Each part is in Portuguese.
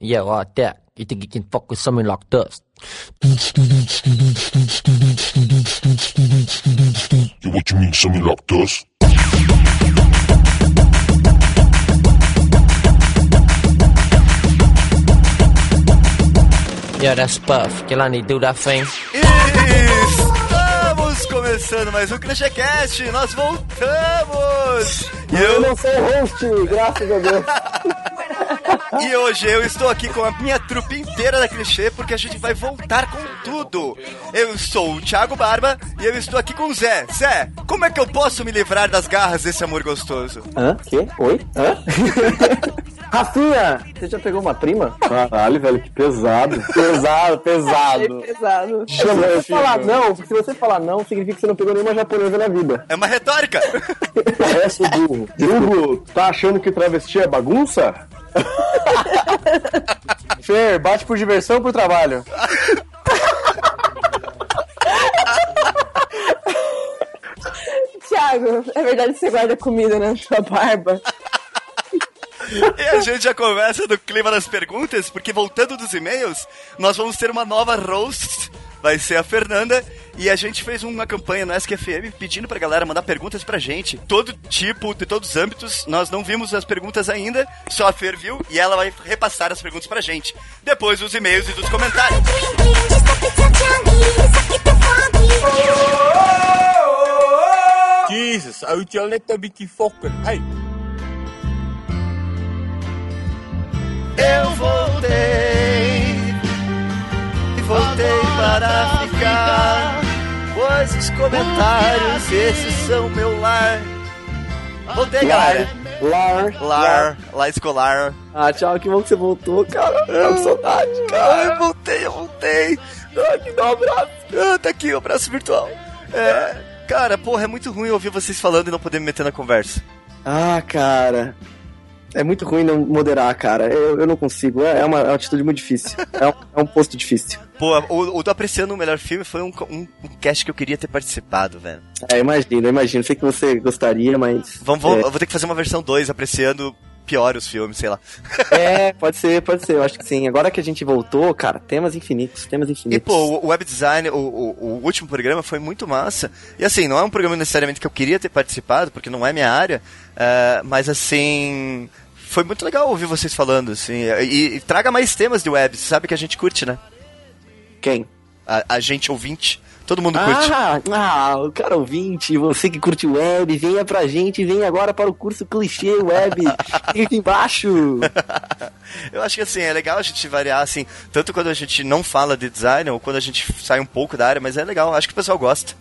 Yeah, like that. You think you can fuck with something like this? Yeah, what you mean, something like this? Yeah, that's Puff. Jelani, do that thing. Estamos começando mais um ClichêCast, nós voltamos! E Eu eu, não sou host, graças a Deus. e hoje eu estou aqui com a minha trupe inteira da Clichê, porque a gente vai voltar com tudo. Eu sou o Thiago Barba e eu estou aqui com o Zé. Zé, como é que eu posso me livrar das garras desse amor gostoso? Hã? Quê? Oi? Hã? Rafinha, você já pegou uma prima? Caralho, velho, que pesado. Pesado, pesado. pesado. Se você falar não, porque se você falar não, significa que você não pegou nenhuma japonesa na vida. É uma retórica! Parece o burro. Hugo, tá achando que travesti é bagunça? Fer, bate por diversão ou por trabalho? Thiago, é verdade que você guarda comida na sua barba? E a gente já conversa do clima das perguntas, porque voltando dos e-mails, nós vamos ter uma nova roast. Vai ser a Fernanda. E a gente fez uma campanha no SQFM pedindo pra galera mandar perguntas pra gente. Todo tipo, de todos os âmbitos. Nós não vimos as perguntas ainda, só a Fer viu e ela vai repassar as perguntas pra gente. Depois dos e-mails e dos comentários. Jesus, uit jou net 'n bietjie fokker. Hey. Eu voltei, voltei para ficar, pois os comentários, esses são meu lar. Voltei, galera. Lar. Lar, lar escolar. Ah, tchau, que bom que você voltou, cara. Tava com saudade, Ai, cara. eu voltei, eu voltei. Ai, que dá um abraço. Ah, tá aqui o abraço virtual. É, cara, porra, é muito ruim ouvir vocês falando e não poder me meter na conversa. Ah, cara. É muito ruim não moderar, cara. Eu, eu não consigo. É, é uma, é uma atitude muito difícil. É um, é um posto difícil. Pô, o, o do Apreciando o Melhor Filme foi um, um, um cast que eu queria ter participado, velho. É, imagino, imagino. Sei que você gostaria, mas. Vamos, vamos- é. Eu vou ter que fazer uma versão 2, apreciando pior os filmes, sei lá. É, pode ser, pode ser. Eu acho que sim. Agora que a gente voltou, cara, temas infinitos, temas E, infinitos. pô, o web design, o, o, o último programa foi muito massa. E assim, não é um programa necessariamente que eu queria ter participado, porque não é minha área, eh, mas assim. Foi muito legal ouvir vocês falando, assim. E, e traga mais temas de web, você sabe que a gente curte, né? Quem? A, a gente ouvinte. Todo mundo curte. Ah, ah, o cara ouvinte, você que curte web, venha pra gente, venha agora para o curso clichê web. Fica aqui embaixo. Eu acho que assim, é legal a gente variar, assim, tanto quando a gente não fala de design ou quando a gente sai um pouco da área, mas é legal, acho que o pessoal gosta.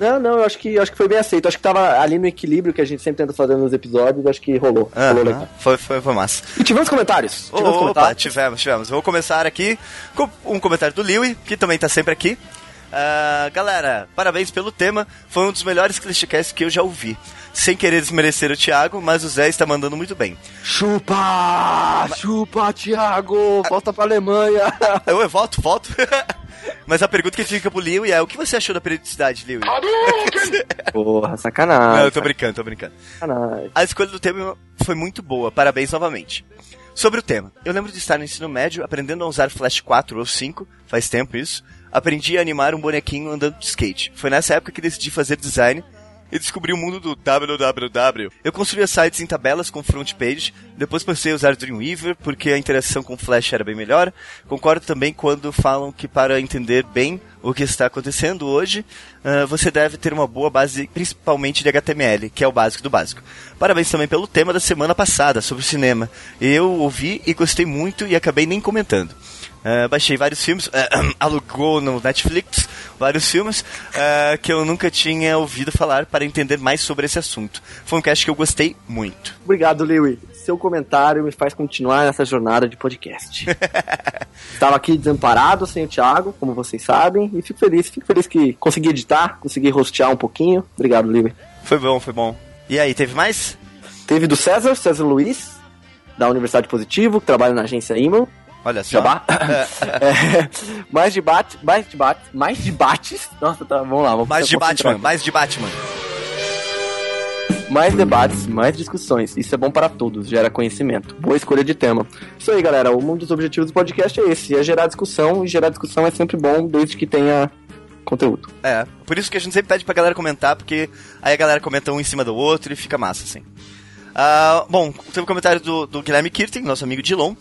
Não, não, eu acho que, eu acho que foi bem aceito. Eu acho que tava ali no equilíbrio que a gente sempre tenta fazer nos episódios, acho que rolou. rolou legal. Foi, foi, foi massa. E tivemos comentários. Tivemos comentários. tivemos, tivemos. Vou começar aqui com um comentário do Liwi, que também tá sempre aqui. Ah, galera, parabéns pelo tema. Foi um dos melhores clichêcasts que eu já ouvi. Sem querer desmerecer o Thiago, mas o Zé está mandando muito bem. Chupa! Chupa, Thiago! Volta pra Alemanha! Eu, eu volto, volto. mas a pergunta que fica pro Liwi é: o que você achou da periodicidade, Liwi? Porra, sacanagem. Não, eu tô brincando, tô brincando. sacanagem. A escolha do tema foi muito boa, parabéns novamente. Sobre o tema, eu lembro de estar no ensino médio aprendendo a usar Flash 4 ou 5, faz tempo isso. Aprendi a animar um bonequinho andando de skate. Foi nessa época que decidi fazer design e descobri o mundo do www. Eu construía sites em tabelas com front page, depois passei a usar Dreamweaver porque a interação com Flash era bem melhor. Concordo também quando falam que para entender bem o que está acontecendo hoje, ah, você deve ter uma boa base, principalmente de HTML, que é o básico do básico. Parabéns também pelo tema da semana passada, sobre o cinema. Eu ouvi e gostei muito e acabei nem comentando. Ah, baixei vários filmes, alugou no Netflix vários filmes ah, que eu nunca tinha ouvido falar para entender mais sobre esse assunto. Foi um cast que eu gostei muito. Obrigado, Lewy. Seu comentário me faz continuar nessa jornada de podcast. Estava aqui desamparado, sem o Thiago, como vocês sabem, e fico feliz, fico feliz que consegui editar, consegui rostear um pouquinho. Obrigado, Lewy. Foi bom, foi bom. E aí, teve mais? Teve do César, César Luiz, da Universidade Positivo, que trabalha na agência Imam. Olha só. Jabá. É, mais debate, mais debate, mais debates. Nossa, tá, vamos lá, vamos Mais de Batman, mais de Batman. Mais debates, mais discussões. Isso é bom para todos, gera conhecimento. Boa escolha de tema. Isso aí, galera. Um dos objetivos do podcast é esse: é gerar discussão. E gerar discussão é sempre bom, desde que tenha conteúdo. É, por isso que a gente sempre pede pra galera comentar, porque aí a galera comenta um em cima do outro e fica massa, assim. Ah, bom, teve um comentário do, do Guilherme Kirten, nosso amigo Dilon,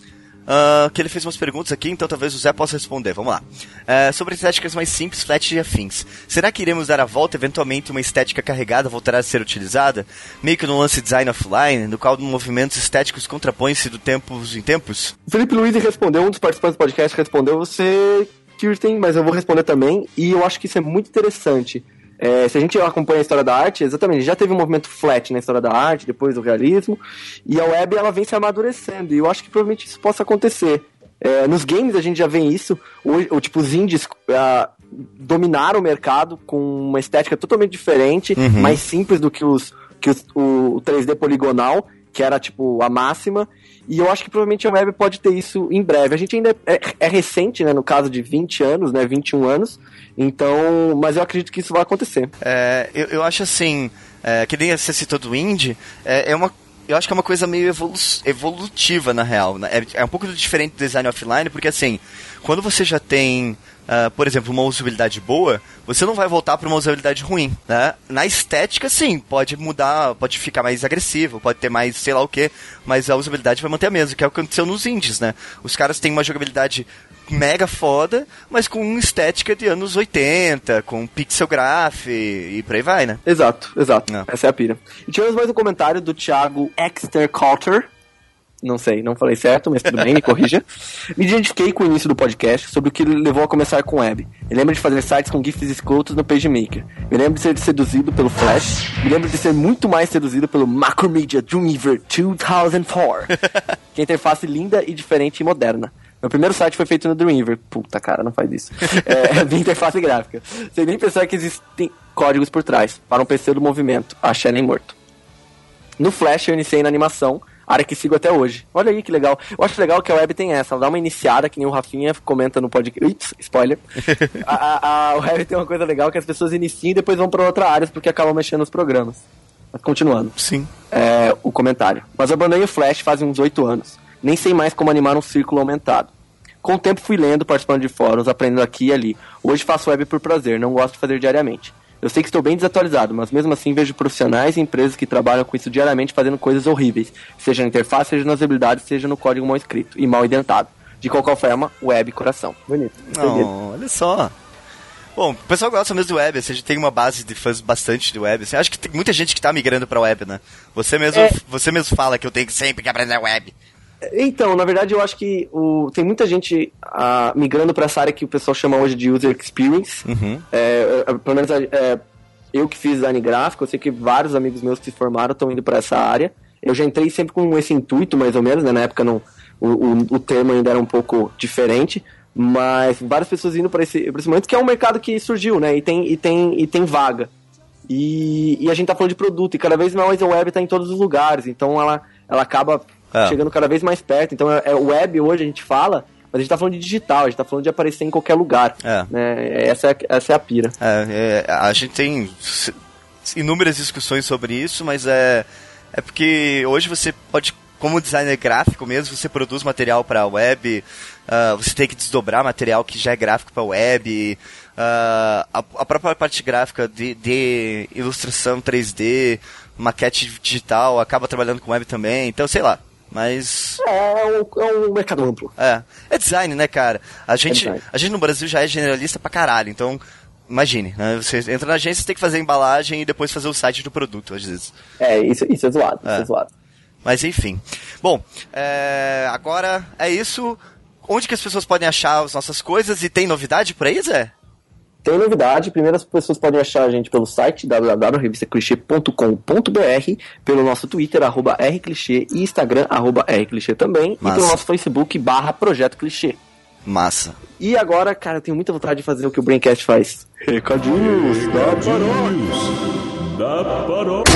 ah, que ele fez umas perguntas aqui, então talvez o Zé possa responder. Vamos lá. É, sobre estéticas mais simples, flat e afins. Será que iremos dar a volta, eventualmente, uma estética carregada voltará a ser utilizada? Meio que no lance design offline, no qual movimentos estéticos contrapõem-se do tempos em tempos? O Felipe Luiz respondeu, um dos participantes do podcast respondeu, você, Kirsten, mas eu vou responder também, e eu acho que isso é muito interessante. É, se a gente acompanha a história da arte, exatamente, já teve um movimento flat na história da arte, depois do realismo, e a web ela vem se amadurecendo, e eu acho que provavelmente isso possa acontecer. É, nos games a gente já vê isso, o, o tipo, os indies ah, dominaram o mercado com uma estética totalmente diferente, Uhum. mais simples do que, os, que os- o, o 3D poligonal, que era tipo a máxima, e eu acho que provavelmente a web pode ter isso em breve. A gente ainda é, é recente, né, no caso de 20 anos, né, 21 anos, então, mas eu acredito que isso vai acontecer. É, eu, eu acho assim, é, que nem você citou do indie, é, é uma. Eu acho que é uma coisa meio evolu evolutiva, na real. né? É, é um pouco diferente do design offline, porque assim, quando você já tem, ah, por exemplo, uma usabilidade boa, você não vai voltar para uma usabilidade ruim, né? Na estética, sim, pode mudar, pode ficar mais agressivo, pode ter mais sei lá o que, mas a usabilidade vai manter a mesma, que é o que aconteceu nos indies, né? Os caras têm uma jogabilidade mega foda, mas com estética de anos 80, com pixel graph e, por aí vai, né? Exato, exato. Não. Essa é a pira. E tivemos mais um comentário do Thiago Exter Coulter. Não sei, não falei certo, mas tudo bem, me corrija. Me identifiquei com o início do podcast sobre o que levou a começar com web. Me lembro de fazer sites com GIFs escrotos no PageMaker. Me lembro de ser seduzido pelo Flash. Me lembro de ser muito mais seduzido pelo Macromedia Dreamweaver 2004. que é interface linda e diferente e moderna. Meu primeiro site foi feito no Dreamweaver. Puta cara, não faz isso. É, de interface gráfica. Sem nem pensar que existem códigos por trás. Para um PC do movimento. Achei nem morto. No Flash eu iniciei na animação, área que sigo até hoje. Olha aí que legal. Eu acho legal que a web tem essa, ela dá uma iniciada, que nem o Rafinha comenta no podcast. Ups, spoiler. a, a, a web tem uma coisa legal que as pessoas iniciam e depois vão para outra área porque acabam mexendo nos programas. Mas continuando. Sim. É, o comentário. Mas eu abandonei o Flash faz uns 8 anos. Nem sei mais como animar um círculo aumentado. Com o tempo fui lendo, participando de fóruns, aprendendo aqui e ali. Hoje faço web por prazer, não gosto de fazer diariamente. Eu sei que estou bem desatualizado, mas mesmo assim vejo profissionais e empresas que trabalham com isso diariamente fazendo coisas horríveis, seja na interface, seja nas habilidades, seja no código mal escrito e mal identado. De qualquer forma, web coração. Bonito. Não, olha só. Bom, o pessoal gosta mesmo do web, assim, a gente tem uma base de fãs bastante de web. Assim, acho que tem muita gente que tá migrando pra web, né? Você mesmo, É. você mesmo fala que eu tenho que sempre que aprender web. Então, na verdade, eu acho que o, tem muita gente ah, migrando para essa área que o pessoal chama hoje de user experience. Uhum. É, é, pelo menos é, eu que fiz design gráfico, eu sei que vários amigos meus que se formaram estão indo para essa área. Eu já entrei sempre com esse intuito, mais ou menos, né? Na época não, o, o, o termo ainda era um pouco diferente, mas várias pessoas indo para esse, pra esse momento, que é um mercado que surgiu, né? E tem, e tem, e tem vaga. E, e a gente tá falando de produto, e cada vez mais a web tá em todos os lugares, então ela, ela acaba É. chegando cada vez mais perto. Então é, é web hoje a gente fala, mas a gente tá falando de digital, a gente tá falando de aparecer em qualquer lugar. É. Né? Essa, é, essa é a pira. É, é, a gente tem inúmeras discussões sobre isso, mas é, é porque hoje você pode, como designer gráfico mesmo, você produz material para web, ah, você tem que desdobrar material que já é gráfico para web, ah, a, a própria parte gráfica de, de ilustração 3D, maquete digital, acaba trabalhando com web também, então sei lá. Mas É um, é um mercado amplo. é, é design, né, cara? A gente, design. a gente no Brasil já é generalista pra caralho, então imagine, né? Você entra na agência, você tem que fazer a embalagem e depois fazer o site do produto, às vezes. É, isso, isso é zoado, isso É. é zoado. Mas enfim. Bom, é, agora é isso. Onde que as pessoas podem achar as nossas coisas e tem novidade por aí, Zé? Tem novidade, primeiro as pessoas podem achar a gente pelo site www.revistaclichê.com.br, pelo nosso Twitter, arroba rclichê, e Instagram, arroba rclichê também, Massa. e pelo nosso Facebook, barra Projeto Clichê. Massa. E agora, cara, eu tenho muita vontade de fazer o que o Braincast faz. Recadinhos da Da paró.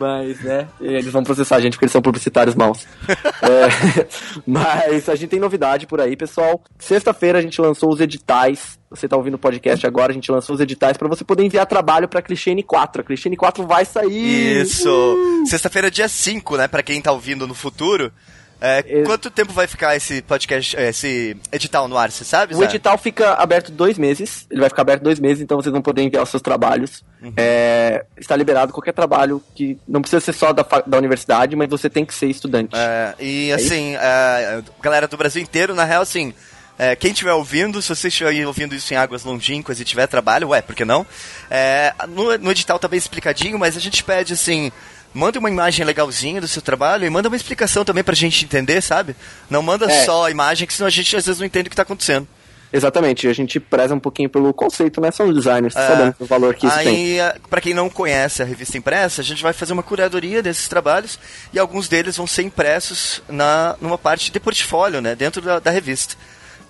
Mas, né, eles vão processar a gente porque eles são publicitários maus. É, mas a gente tem novidade por aí, pessoal. Sexta-feira a gente lançou os editais. Você tá ouvindo o podcast agora, a gente lançou os editais para você poder enviar trabalho pra Clichê N4. A Clichê N4 vai sair! Isso. Sexta-feira, dia 5, né? Pra quem tá ouvindo no futuro. É, Ex- quanto tempo vai ficar esse podcast, é, esse edital no ar, você sabe? O Zé? edital fica aberto dois meses. Ele vai ficar aberto dois meses, então vocês vão poder enviar os seus trabalhos. É, está liberado qualquer trabalho que não precisa ser só da, da universidade, mas você tem que ser estudante. É, e assim, é, galera do Brasil inteiro, na real, assim, é, quem estiver ouvindo, se você estiver ouvindo isso em águas longínquas e tiver trabalho, ué, por que não? É, no, no edital tá bem explicadinho, mas a gente pede assim. Manda uma imagem legalzinha do seu trabalho e manda uma explicação também pra gente entender, sabe? Não manda É. só a imagem, que senão a gente às vezes não entende o que tá acontecendo. Exatamente, a gente preza um pouquinho pelo conceito, né? São designers, É. sabemos o valor que isso tem. Aí, eh, pra quem não conhece a revista impressa, a gente vai fazer uma curadoria desses trabalhos e alguns deles vão ser impressos na, numa parte de portfólio, né? Dentro da, da revista.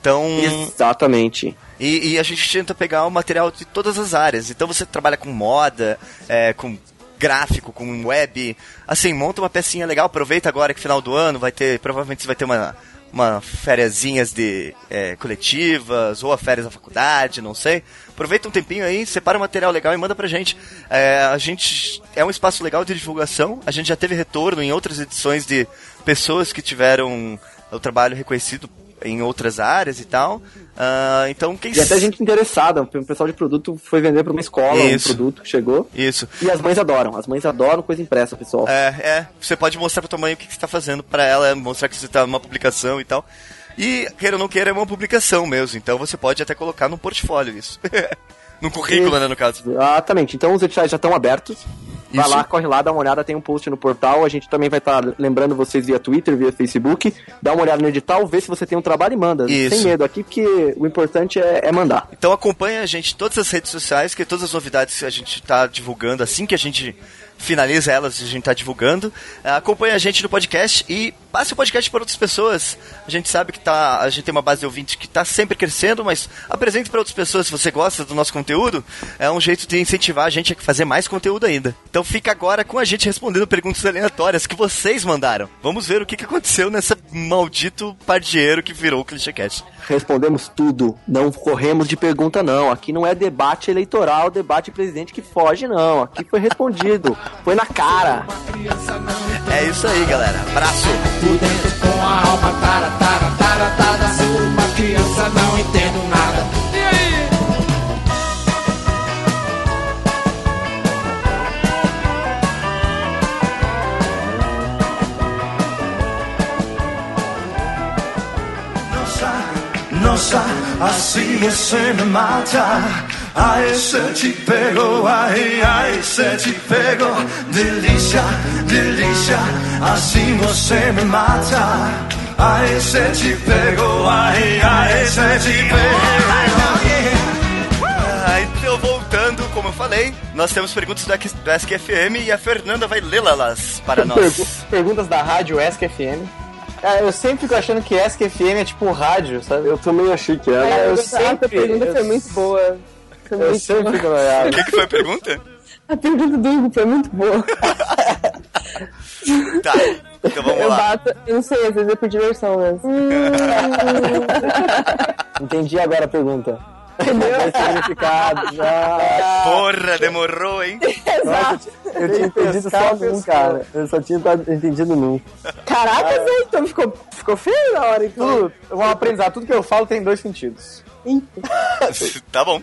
Então, Exatamente. e, e a gente tenta pegar o material de todas as áreas. Então você trabalha com moda, é, com gráfico, com web. Assim, monta uma pecinha legal, aproveita agora que final do ano vai ter, provavelmente você vai ter uma, uma fériasinhas de é, coletivas, ou a férias da faculdade, não sei. Aproveita um tempinho aí, separa um material legal e manda pra gente. É, a gente é um espaço legal de divulgação. A gente já teve retorno em outras edições de pessoas que tiveram o trabalho reconhecido em outras áreas e tal. Ah, então, quem E até gente interessada, o pessoal de produto foi vender para uma escola Isso. um produto, chegou. Isso. E as mães adoram, as mães adoram coisa impressa, pessoal. É, é. Você pode mostrar pra tua mãe o que, que você tá fazendo pra ela, mostrar que você tá numa publicação e tal. E, queira ou não queira, é uma publicação mesmo. Então você pode até colocar no portfólio isso. no currículo, né, no caso. Exatamente, então os editais já estão abertos. Vai Isso. lá, corre lá, dá uma olhada, tem um post no portal. A gente também vai estar lembrando vocês via Twitter, via Facebook. Dá uma olhada no edital, vê se você tem um trabalho e manda. Isso. Sem medo aqui, porque o importante é, é mandar. Então acompanha a gente em todas as redes sociais, que todas as novidades que a gente tá divulgando, assim que a gente finaliza elas, a gente tá divulgando. Ah, Acompanha a gente no podcast e passe o podcast para outras pessoas. A gente sabe que tá, a gente tem uma base de ouvinte que tá sempre crescendo, mas apresente para outras pessoas se você gosta do nosso conteúdo. É um jeito de incentivar a gente a fazer mais conteúdo ainda. Então fica agora com a gente respondendo perguntas aleatórias que vocês mandaram. Vamos ver o que, que aconteceu nessa maldito pardieiro que virou o ClichêCast. Respondemos tudo. Não corremos de pergunta, não. Aqui não é debate eleitoral, debate presidente que foge, não. Aqui foi respondido. Foi na cara. É isso aí, galera. Abraço! Por dentro com a alma tara, tara, tara, tara Sou uma criança, não entendo nada assim você me mata. Ai, você te pegou, ai, ai, você te pegou. Delícia, delícia, assim você me mata. Te pegou, ai, ai, você te pegou. Ah, então, voltando, como eu falei, nós temos perguntas do, Ask- do SQFM e a Fernanda vai lê-las para nós. Pergu- perguntas da rádio Ask Cara, eu sempre fico achando que Ask FM é tipo rádio, sabe? Eu também achei que era. É, eu eu sempre- a pergunta eu- foi muito boa. Foi Eu muito sempre fico O que, que foi a pergunta? A pergunta do Hugo foi muito boa. Tá, então vamos Eu lá. bato, eu não sei, às vezes é por diversão mesmo. Entendi agora a pergunta. Entendeu? significado já. Porra, demorou, hein? Eu tinha entendido só um, cara. Eu só tinha entendido num. Caraca, Zé, então ficou, ficou feio na hora, então. Tudo, vamos aprender. Tudo que eu falo tem dois sentidos. tá bom.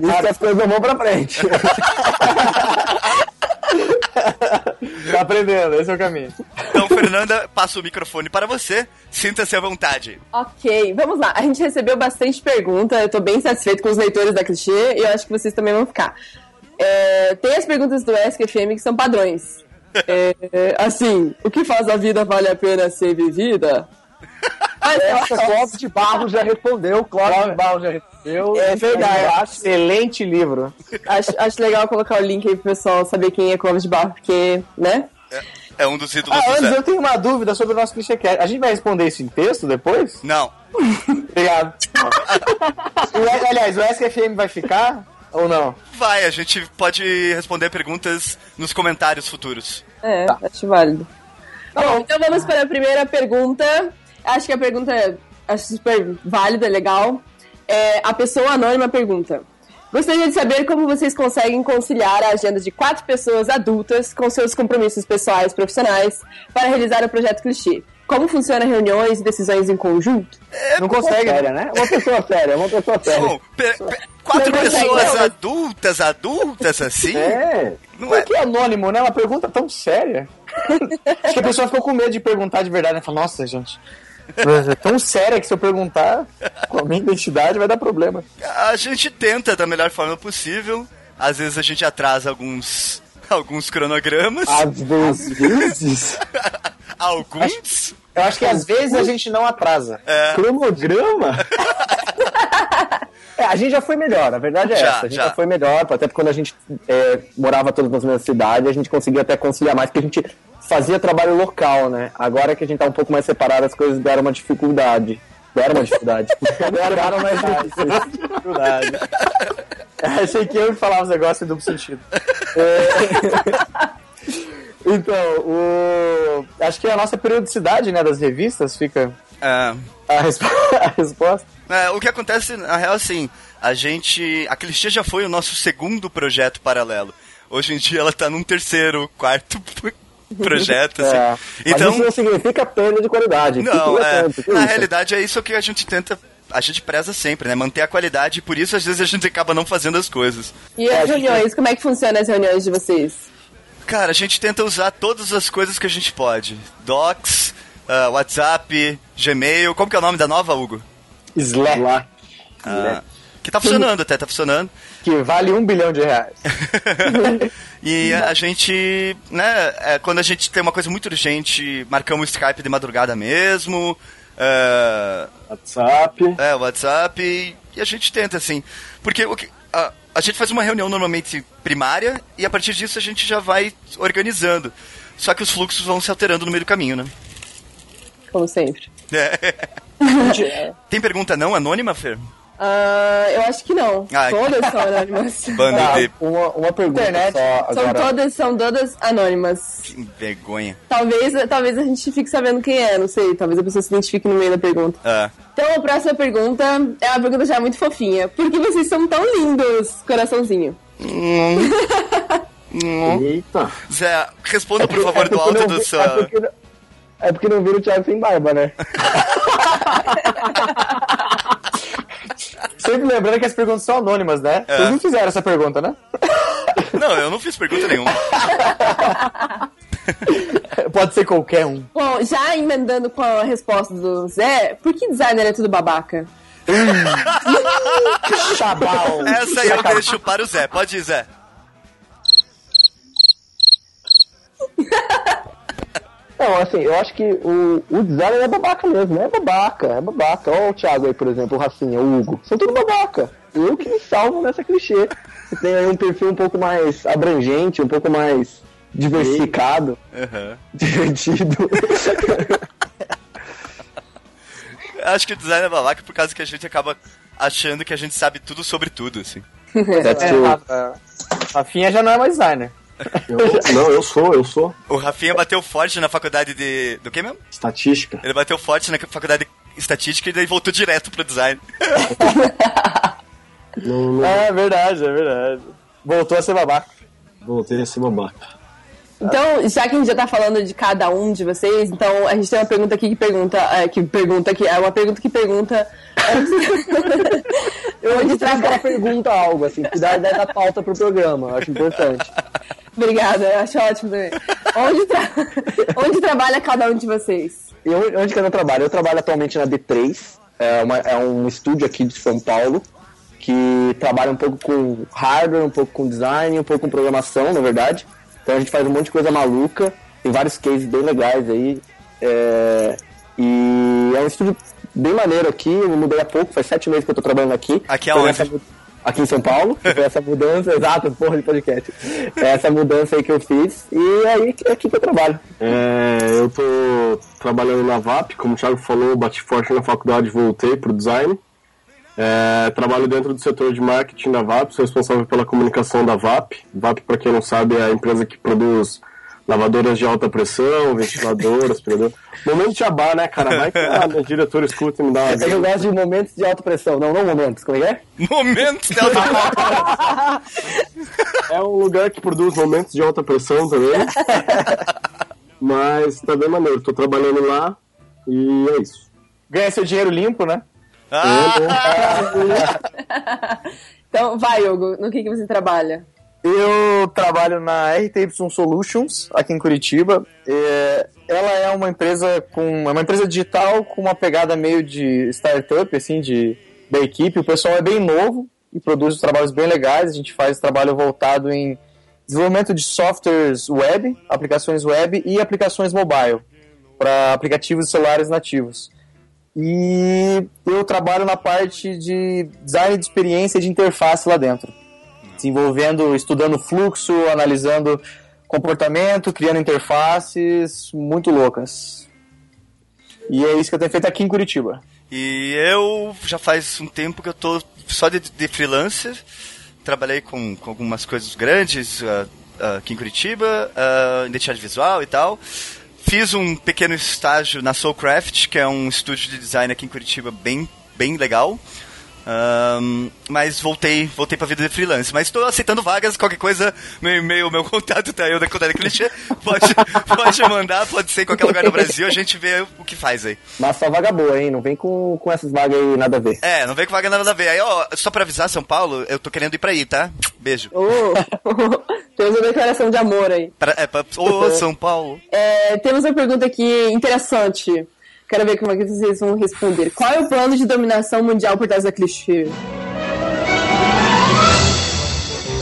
Isso que as coisas vão pra frente. tá aprendendo, esse é o caminho. Então, Fernanda, passo o microfone para você. Sinta-se à vontade. Ok, vamos lá. A gente recebeu bastante pergunta, eu tô bem satisfeito com os leitores da clichê e eu acho que vocês também vão ficar. É, tem as perguntas do SQFM que são padrões. É, assim, o que faz a vida vale a pena ser vivida? Mas Essa Clóvis de Barro já respondeu, Clóvis de Barro já respondeu. É verdade. Excelente livro. acho, acho legal colocar o link aí pro pessoal saber quem é Clóvis de Barro, porque, né? É um dos ídolos Ah, do antes Zé. eu tenho uma dúvida sobre o nosso clichê. A gente vai responder isso em texto depois? Não. Obrigado. O- aliás, o SFM vai ficar? Ou não? Vai, a gente pode responder perguntas nos comentários futuros. É, acho válido. Bom, então vamos para a primeira pergunta. Acho que a pergunta é acho super válida, legal. É, a pessoa anônima pergunta: Gostaria de saber como vocês conseguem conciliar a agenda de quatro pessoas adultas com seus compromissos pessoais e profissionais para realizar o projeto clichê. Como funciona reuniões e decisões em conjunto? Não consegue, Séria, né? Uma pessoa séria, uma pessoa séria. Pe- pe- quatro Não pessoas não. adultas, adultas assim? É. Não Por é. que anônimo, né? Uma pergunta tão séria. Acho que a pessoa ficou com medo de perguntar de verdade, né? Fala, nossa, gente. É tão séria que se eu perguntar com a minha identidade vai dar problema. A gente tenta da melhor forma possível. Às vezes a gente atrasa alguns alguns cronogramas. Às vezes. Alguns. Eu acho que às vezes a gente não atrasa. Cronograma? É, a gente já foi melhor, a verdade é Já, essa. A gente já. já. foi melhor, até porque quando a gente é, morava todos na mesma cidade, a gente conseguia até conciliar mais, porque a gente fazia trabalho local, né? Agora que a gente tá um pouco mais separado, as coisas deram uma dificuldade. Deram uma dificuldade. deram mais dificuldade. Achei que eu falava os negócios em duplo sentido. Então, o... acho que a nossa periodicidade né, das revistas fica É, a, resp- a resposta. é, o que acontece, na real, assim, a gente. A Clichê já foi o nosso segundo projeto paralelo. Hoje em dia ela tá num terceiro, quarto projeto, assim. É. Mas Então. isso não significa perda de qualidade. Não, é, atento, que na isso? realidade é isso que a gente tenta. A gente preza sempre, né? Manter a qualidade, e por isso às vezes a gente acaba não fazendo as coisas. E as reuniões, como é que funcionam as reuniões de vocês? Cara, a gente tenta usar todas as coisas que a gente pode. Docs, ah, WhatsApp, Gmail. Como que é o nome da nova, Hugo? Slack, Lá. Ah, que tá funcionando até, tá funcionando. que vale um bilhão de reais. E a gente, né, é, quando a gente tem uma coisa muito urgente, marcamos o Skype de madrugada mesmo, é, WhatsApp. é, WhatsApp, e, e a gente tenta, assim, porque o que, a, a gente faz uma reunião normalmente primária, e a partir disso a gente já vai organizando. Só que os fluxos vão se alterando no meio do caminho, né? Como sempre. Tem pergunta não anônima, Fer? Ah, eu acho que não. Ai. Todas são anônimas. Bando Tá, de uma, uma pergunta Internet. só São agora. todas, são todas anônimas. que vergonha. Talvez, talvez a gente fique sabendo quem é, não sei. Talvez a pessoa se identifique no meio da pergunta. Ah, Então, a próxima pergunta é uma pergunta já muito fofinha. Por que vocês são tão lindos, coraçãozinho? Eita. Zé, responda por favor É do alto do seu... É porque, não- é porque não viram o Thiago sem barba, né? Sempre lembrando que as perguntas são anônimas, né? Vocês não fizeram essa pergunta, né? Não, eu não fiz pergunta nenhuma. Pode ser qualquer um. Bom, já emendando com a resposta do Zé, por que designer é tudo babaca? Chabal. Essa aí eu deixo para o Zé. Pode ir, Zé. Não, assim, eu acho que o, o designer é babaca mesmo, é babaca, é babaca. Olha o Thiago aí, por exemplo, o Rafinha, o Hugo. São tudo babaca. Eu que me salvo nessa clichê. Você tem aí um perfil um pouco mais abrangente, um pouco mais diversificado, divertido. Acho que o design é babaca por causa que a gente acaba achando que a gente sabe tudo sobre tudo, assim. É, Rafinha já não é mais designer. Eu- não, eu sou, eu sou. O Rafinha bateu forte na faculdade de... Do que mesmo? Estatística. Ele bateu forte na faculdade de estatística e daí voltou direto pro design. Não, não É verdade, é verdade. Voltou a ser babaca. voltei a ser babaca. Então, já que a gente já tá falando de cada um de vocês, então a gente tem uma pergunta aqui que pergunta, é, que pergunta que é uma pergunta que pergunta Eu onde traz que ela pergunta algo, assim, que dá ideia da pauta pro programa, eu acho importante. Obrigada, eu acho ótimo também. Onde, tra- Onde trabalha cada um de vocês? E onde onde que eu trabalho? Eu trabalho atualmente na D3, é, uma- é um estúdio aqui de São Paulo, que trabalha um pouco com hardware, um pouco com design, um pouco com programação, na verdade. Então a gente faz um monte de coisa maluca, tem vários cases bem legais aí. é, e é um estúdio bem maneiro aqui, eu me mudei há pouco, faz sete meses que eu tô trabalhando aqui. Aqui Foi aonde? essa Aqui em São Paulo, foi essa mudança, exato, porra de podcast. É essa mudança aí que eu fiz, e é aí é aqui que eu trabalho. É, eu tô trabalhando na VAP, como o Thiago falou, bati forte na faculdade, voltei pro design. É, trabalho dentro do setor de marketing da VAP, sou responsável pela comunicação da VAP. VAP, para quem não sabe, é a empresa que produz lavadoras de alta pressão, ventilador, aspirador. Momento de jabá, né, cara? Vai que a minha diretora escuta e me dá uma É eu gosto de momentos de alta pressão. Não, não momentos. Como é que é? Momentos de alta É um lugar que produz momentos de alta pressão também. Mas tá bem maneiro. Tô trabalhando lá e é isso. Ganha seu dinheiro limpo, né? Ah, Então, vai, Hugo, no que, que você trabalha? Eu trabalho na RTY Solutions, aqui em Curitiba. É, ela é uma empresa com é uma empresa digital com uma pegada meio de startup, assim, de, da equipe. O pessoal é bem novo e produz trabalhos bem legais. A gente faz trabalho voltado em desenvolvimento de softwares web, aplicações web e aplicações mobile para aplicativos celulares nativos. E eu trabalho na parte de design de experiência de interface lá dentro desenvolvendo, estudando fluxo, analisando comportamento, criando interfaces muito loucas. E é isso que eu tenho feito aqui em Curitiba. E eu já faz um tempo que eu tô só de, de freelancer. Trabalhei com, com algumas coisas grandes uh, uh, aqui em Curitiba, uh, identidade visual e tal. Fiz um pequeno estágio na Soulcraft, que é um estúdio de design aqui em Curitiba bem, bem legal. Um, mas voltei, voltei pra vida de freelance. Mas estou aceitando vagas, qualquer coisa, meu e-mail, meu contato tá aí da Contador Clichê. Pode, pode mandar, pode ser em qualquer lugar do Brasil, a gente vê o que faz aí. Mas só vaga boa, hein? Não vem com, com essas vagas aí nada a ver. É, não vem com vaga nada a ver. Aí, ó, só pra avisar, São Paulo, eu tô querendo ir pra aí, tá? Beijo. Oh, temos uma declaração de amor aí. Pra, é, pra, ô, São Paulo. É, temos uma pergunta aqui interessante. Quero ver como é que vocês vão responder. Qual é o plano de dominação mundial por trás da clichê?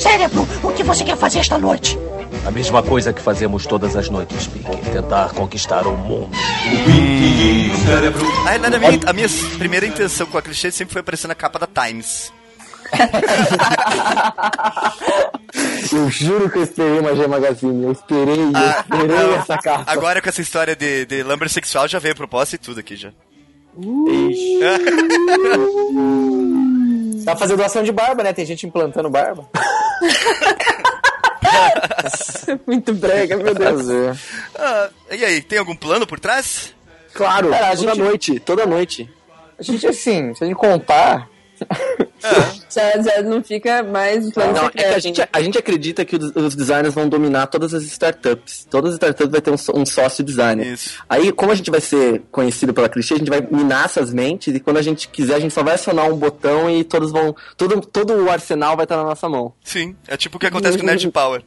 Cérebro, o que você quer fazer esta noite? A mesma coisa que fazemos todas as noites, Pique. Tentar conquistar o mundo. Na realidade, a minha, a minha primeira intenção com a clichê sempre foi aparecer na capa da Times. Eu juro que eu esperei uma G Magazine. Eu esperei, eu Ah, esperei não. essa capa. Agora com essa história de, de lumber sexual já veio proposta e tudo aqui já. Dá pra fazer doação de barba, né? Tem gente implantando barba. Muito brega, meu Deus. Ah, e aí, tem algum plano por trás? Claro, Cara, a toda gente- noite, toda noite. A gente, assim, se a gente contar. Já, já não fica mais plano Não, é que a secreto. gente, a gente acredita que os, os designers vão dominar todas as startups. Todas as startups vai ter um, um sócio designer. Isso. Aí, como a gente vai ser conhecido pela clichê, a gente vai minar essas mentes e quando a gente quiser, a gente só vai acionar um botão e todos vão. Todo, todo o arsenal vai estar na nossa mão. Sim, é tipo o que acontece com o Nerd Power.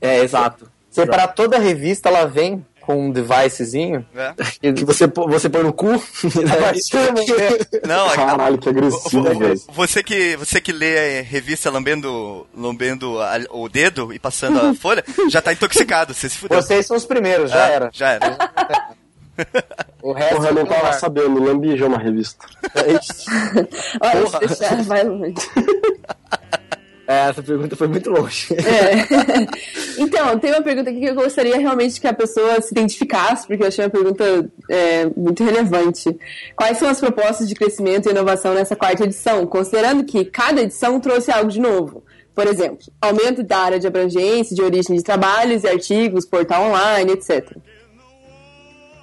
É, exato. Você, para toda revista, ela vem com um devicezinho. né? Que você, você põe no cu. Não, a- Caralho, que agressivo, vo- vo- velho. você que você que lê a revista lambendo, lambendo a- o dedo e passando a folha, já tá intoxicado, você se fudeu. Vocês são os primeiros, já Ah, era. Já era. O resto Porra, eu não é tava ar. sabendo, lambi já uma revista. Olha, se deixar, vai longe. É, essa pergunta foi muito longe. É. Então, tem uma pergunta aqui que eu gostaria realmente que a pessoa se identificasse, porque eu achei uma pergunta é, muito relevante. Quais são as propostas de crescimento e inovação nessa quarta edição, considerando que cada edição trouxe algo de novo? Por exemplo, aumento da área de abrangência, de origem de trabalhos e artigos, portal online, etc.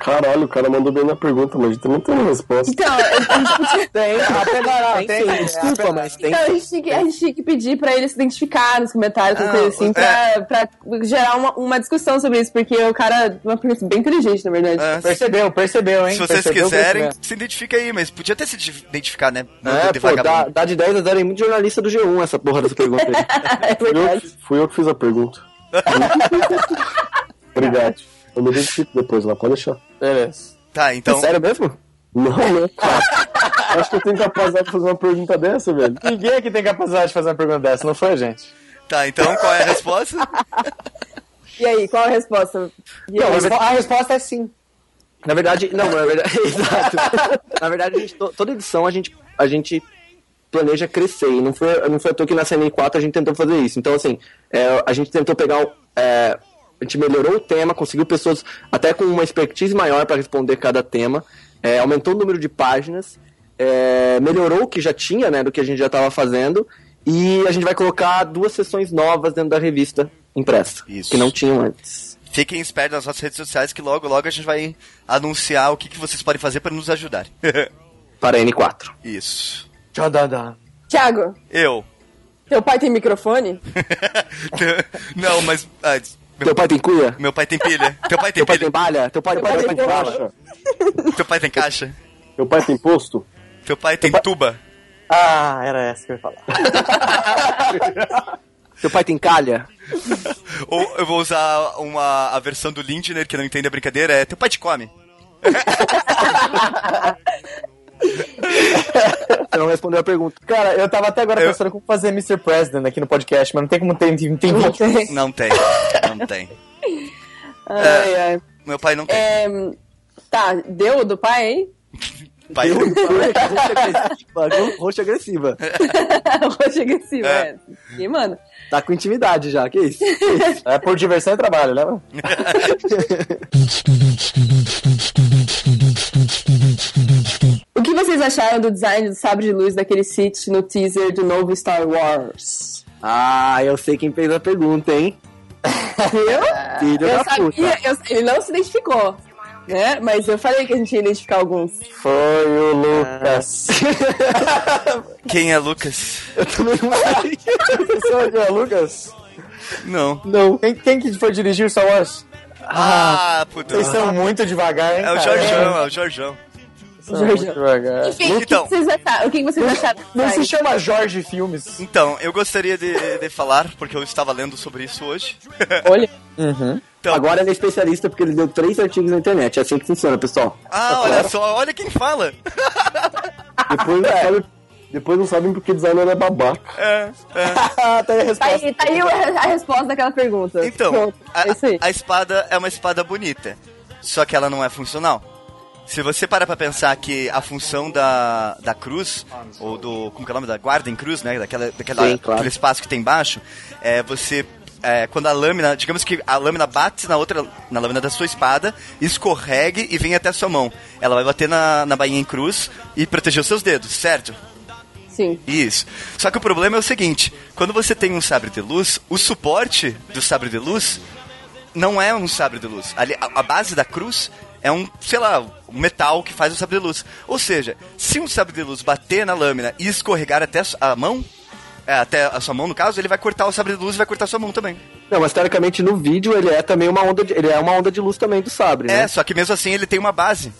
Caralho, o cara mandou bem na pergunta, mas a gente não tem uma resposta. Então, a gente podia- Tem, até não, Tem tem, tem, desculpa, mas tem Então, a gente, tinha que, a gente tinha que pedir pra ele se identificar nos comentários, Ah, alguma coisa assim, é. pra, pra gerar uma, uma discussão sobre isso, porque o cara é uma pessoa bem inteligente, na verdade. É, Percebeu, percebeu, hein? se vocês Percebeu quiserem, crescimento. se identifica aí, mas podia até se identificar, né? Não É, de pô, dá, dá de 10 a 0 em muito jornalista do G1 essa porra dessa pergunta aí. É Fui eu, fui eu que fiz a pergunta. Obrigado. Eu me identifico depois lá, pode deixar. Beleza. Tá, então. Sério mesmo? Não, né? Acho que eu tenho capacidade de fazer uma pergunta dessa, velho. Ninguém aqui tem capacidade de fazer uma pergunta dessa, não foi a gente. Tá, então qual é a resposta? E aí, qual a resposta? E Não, a aí? respo- a resposta é sim. Na verdade, não, na verdade, exato. Na verdade, a gente, to- toda edição a gente, a gente planeja crescer. E não foi, não foi à toa que na CNI4 a gente tentou fazer isso. Então, assim, é, a gente tentou pegar. o- é, a gente melhorou o tema, conseguiu pessoas até com uma expertise maior para responder cada tema, é, aumentou o número de páginas. é, melhorou o que já tinha, né, do que a gente já estava fazendo, e a gente vai colocar duas sessões novas dentro da revista impressa, Isso. que não tinham antes. Fiquem espertos nas nossas redes sociais que logo, logo a gente vai anunciar o que, que vocês podem fazer para nos ajudar. Para a N4. Isso. Tchadadá. Thiago, Eu. teu pai tem microfone? Não, mas. ah, Teu pai tem cuia? meu pai tem pilha. Teu pai tem Teu pai pilha. tem balha? Teu pai, teu pai, teu tem tem caixa? Teu pai tem caixa. Meu pai tem posto? Teu pai tem tuba. Ah, era essa que eu ia falar. Teu pai tem calha? Ou eu vou usar uma, a versão do Lindner, que não entende a brincadeira, é teu pai te come. Você não respondeu a pergunta. Cara, eu tava até agora Eu- pensando como fazer Mr. President aqui no podcast, mas não tem como ter, tem, tem vídeo. Não tem. Não tem. Ai, ai. Meu pai não tem. É, tá, deu do pai, hein? Pai, Roxa agressiva. Roxa agressiva. Roxa agressiva, É. é. E, mano, Tá com intimidade já, que isso? É por diversão e trabalho, lembra? vocês acharam do design do sabre de luz daquele Sith no teaser do novo Star Wars? Ah, eu sei quem fez a pergunta, hein? Viu? Filho Eu da sabia, puta. eu- ele não se identificou, né? Mas eu falei que a gente ia identificar alguns. Foi o Lucas. quem é Lucas? Eu também não sei. Você sabe quem é Lucas? Não. Não. Quem, quem que foi dirigir Star Wars? Ah, puta. Vocês são muito devagar, hein, É o? Jorjão, é o Jorjão. Muito devagar. Enfim, o que Então. que vocês acharam? O que vocês acharam? Não se chama Jorge Filmes. Então, eu gostaria de, de falar, porque eu estava lendo sobre isso hoje. Olha, Então, Agora ele é especialista porque ele deu três artigos na internet. É assim que funciona, pessoal. Ah, olha só, olha quem fala. Depois, não sabe, depois não sabem porque designer é babaca. É, é. Tá aí a tá resposta. aí, tá aí a resposta daquela pergunta. Então, Pronto, a, é a espada é uma espada bonita, só que ela não é funcional. Se você parar pra pensar que a função da, da cruz, ou do. Como que é o nome? Da guarda em cruz, né? Daquela, daquela, Sim, claro. Aquele espaço que tem embaixo, é você. é, quando a lâmina, digamos que a lâmina bate na outra, na lâmina da sua espada, escorregue e vem até a sua mão. Ela vai bater na, na bainha em cruz e proteger os seus dedos, certo? Sim. Isso. Só que o problema é o seguinte: quando você tem um sabre de luz, o suporte do sabre de luz não é um sabre de luz. Ali, a, a base da cruz é um, sei lá, um metal que faz o sabre de luz. Ou seja, se um sabre de luz bater na lâmina e escorregar até a a mão, é, até a sua mão no caso, ele vai cortar o sabre de luz e vai cortar a sua mão também. Não, mas teoricamente no vídeo ele é também uma onda de, ele é uma onda de luz também do sabre, É, né? só que mesmo assim ele tem uma base.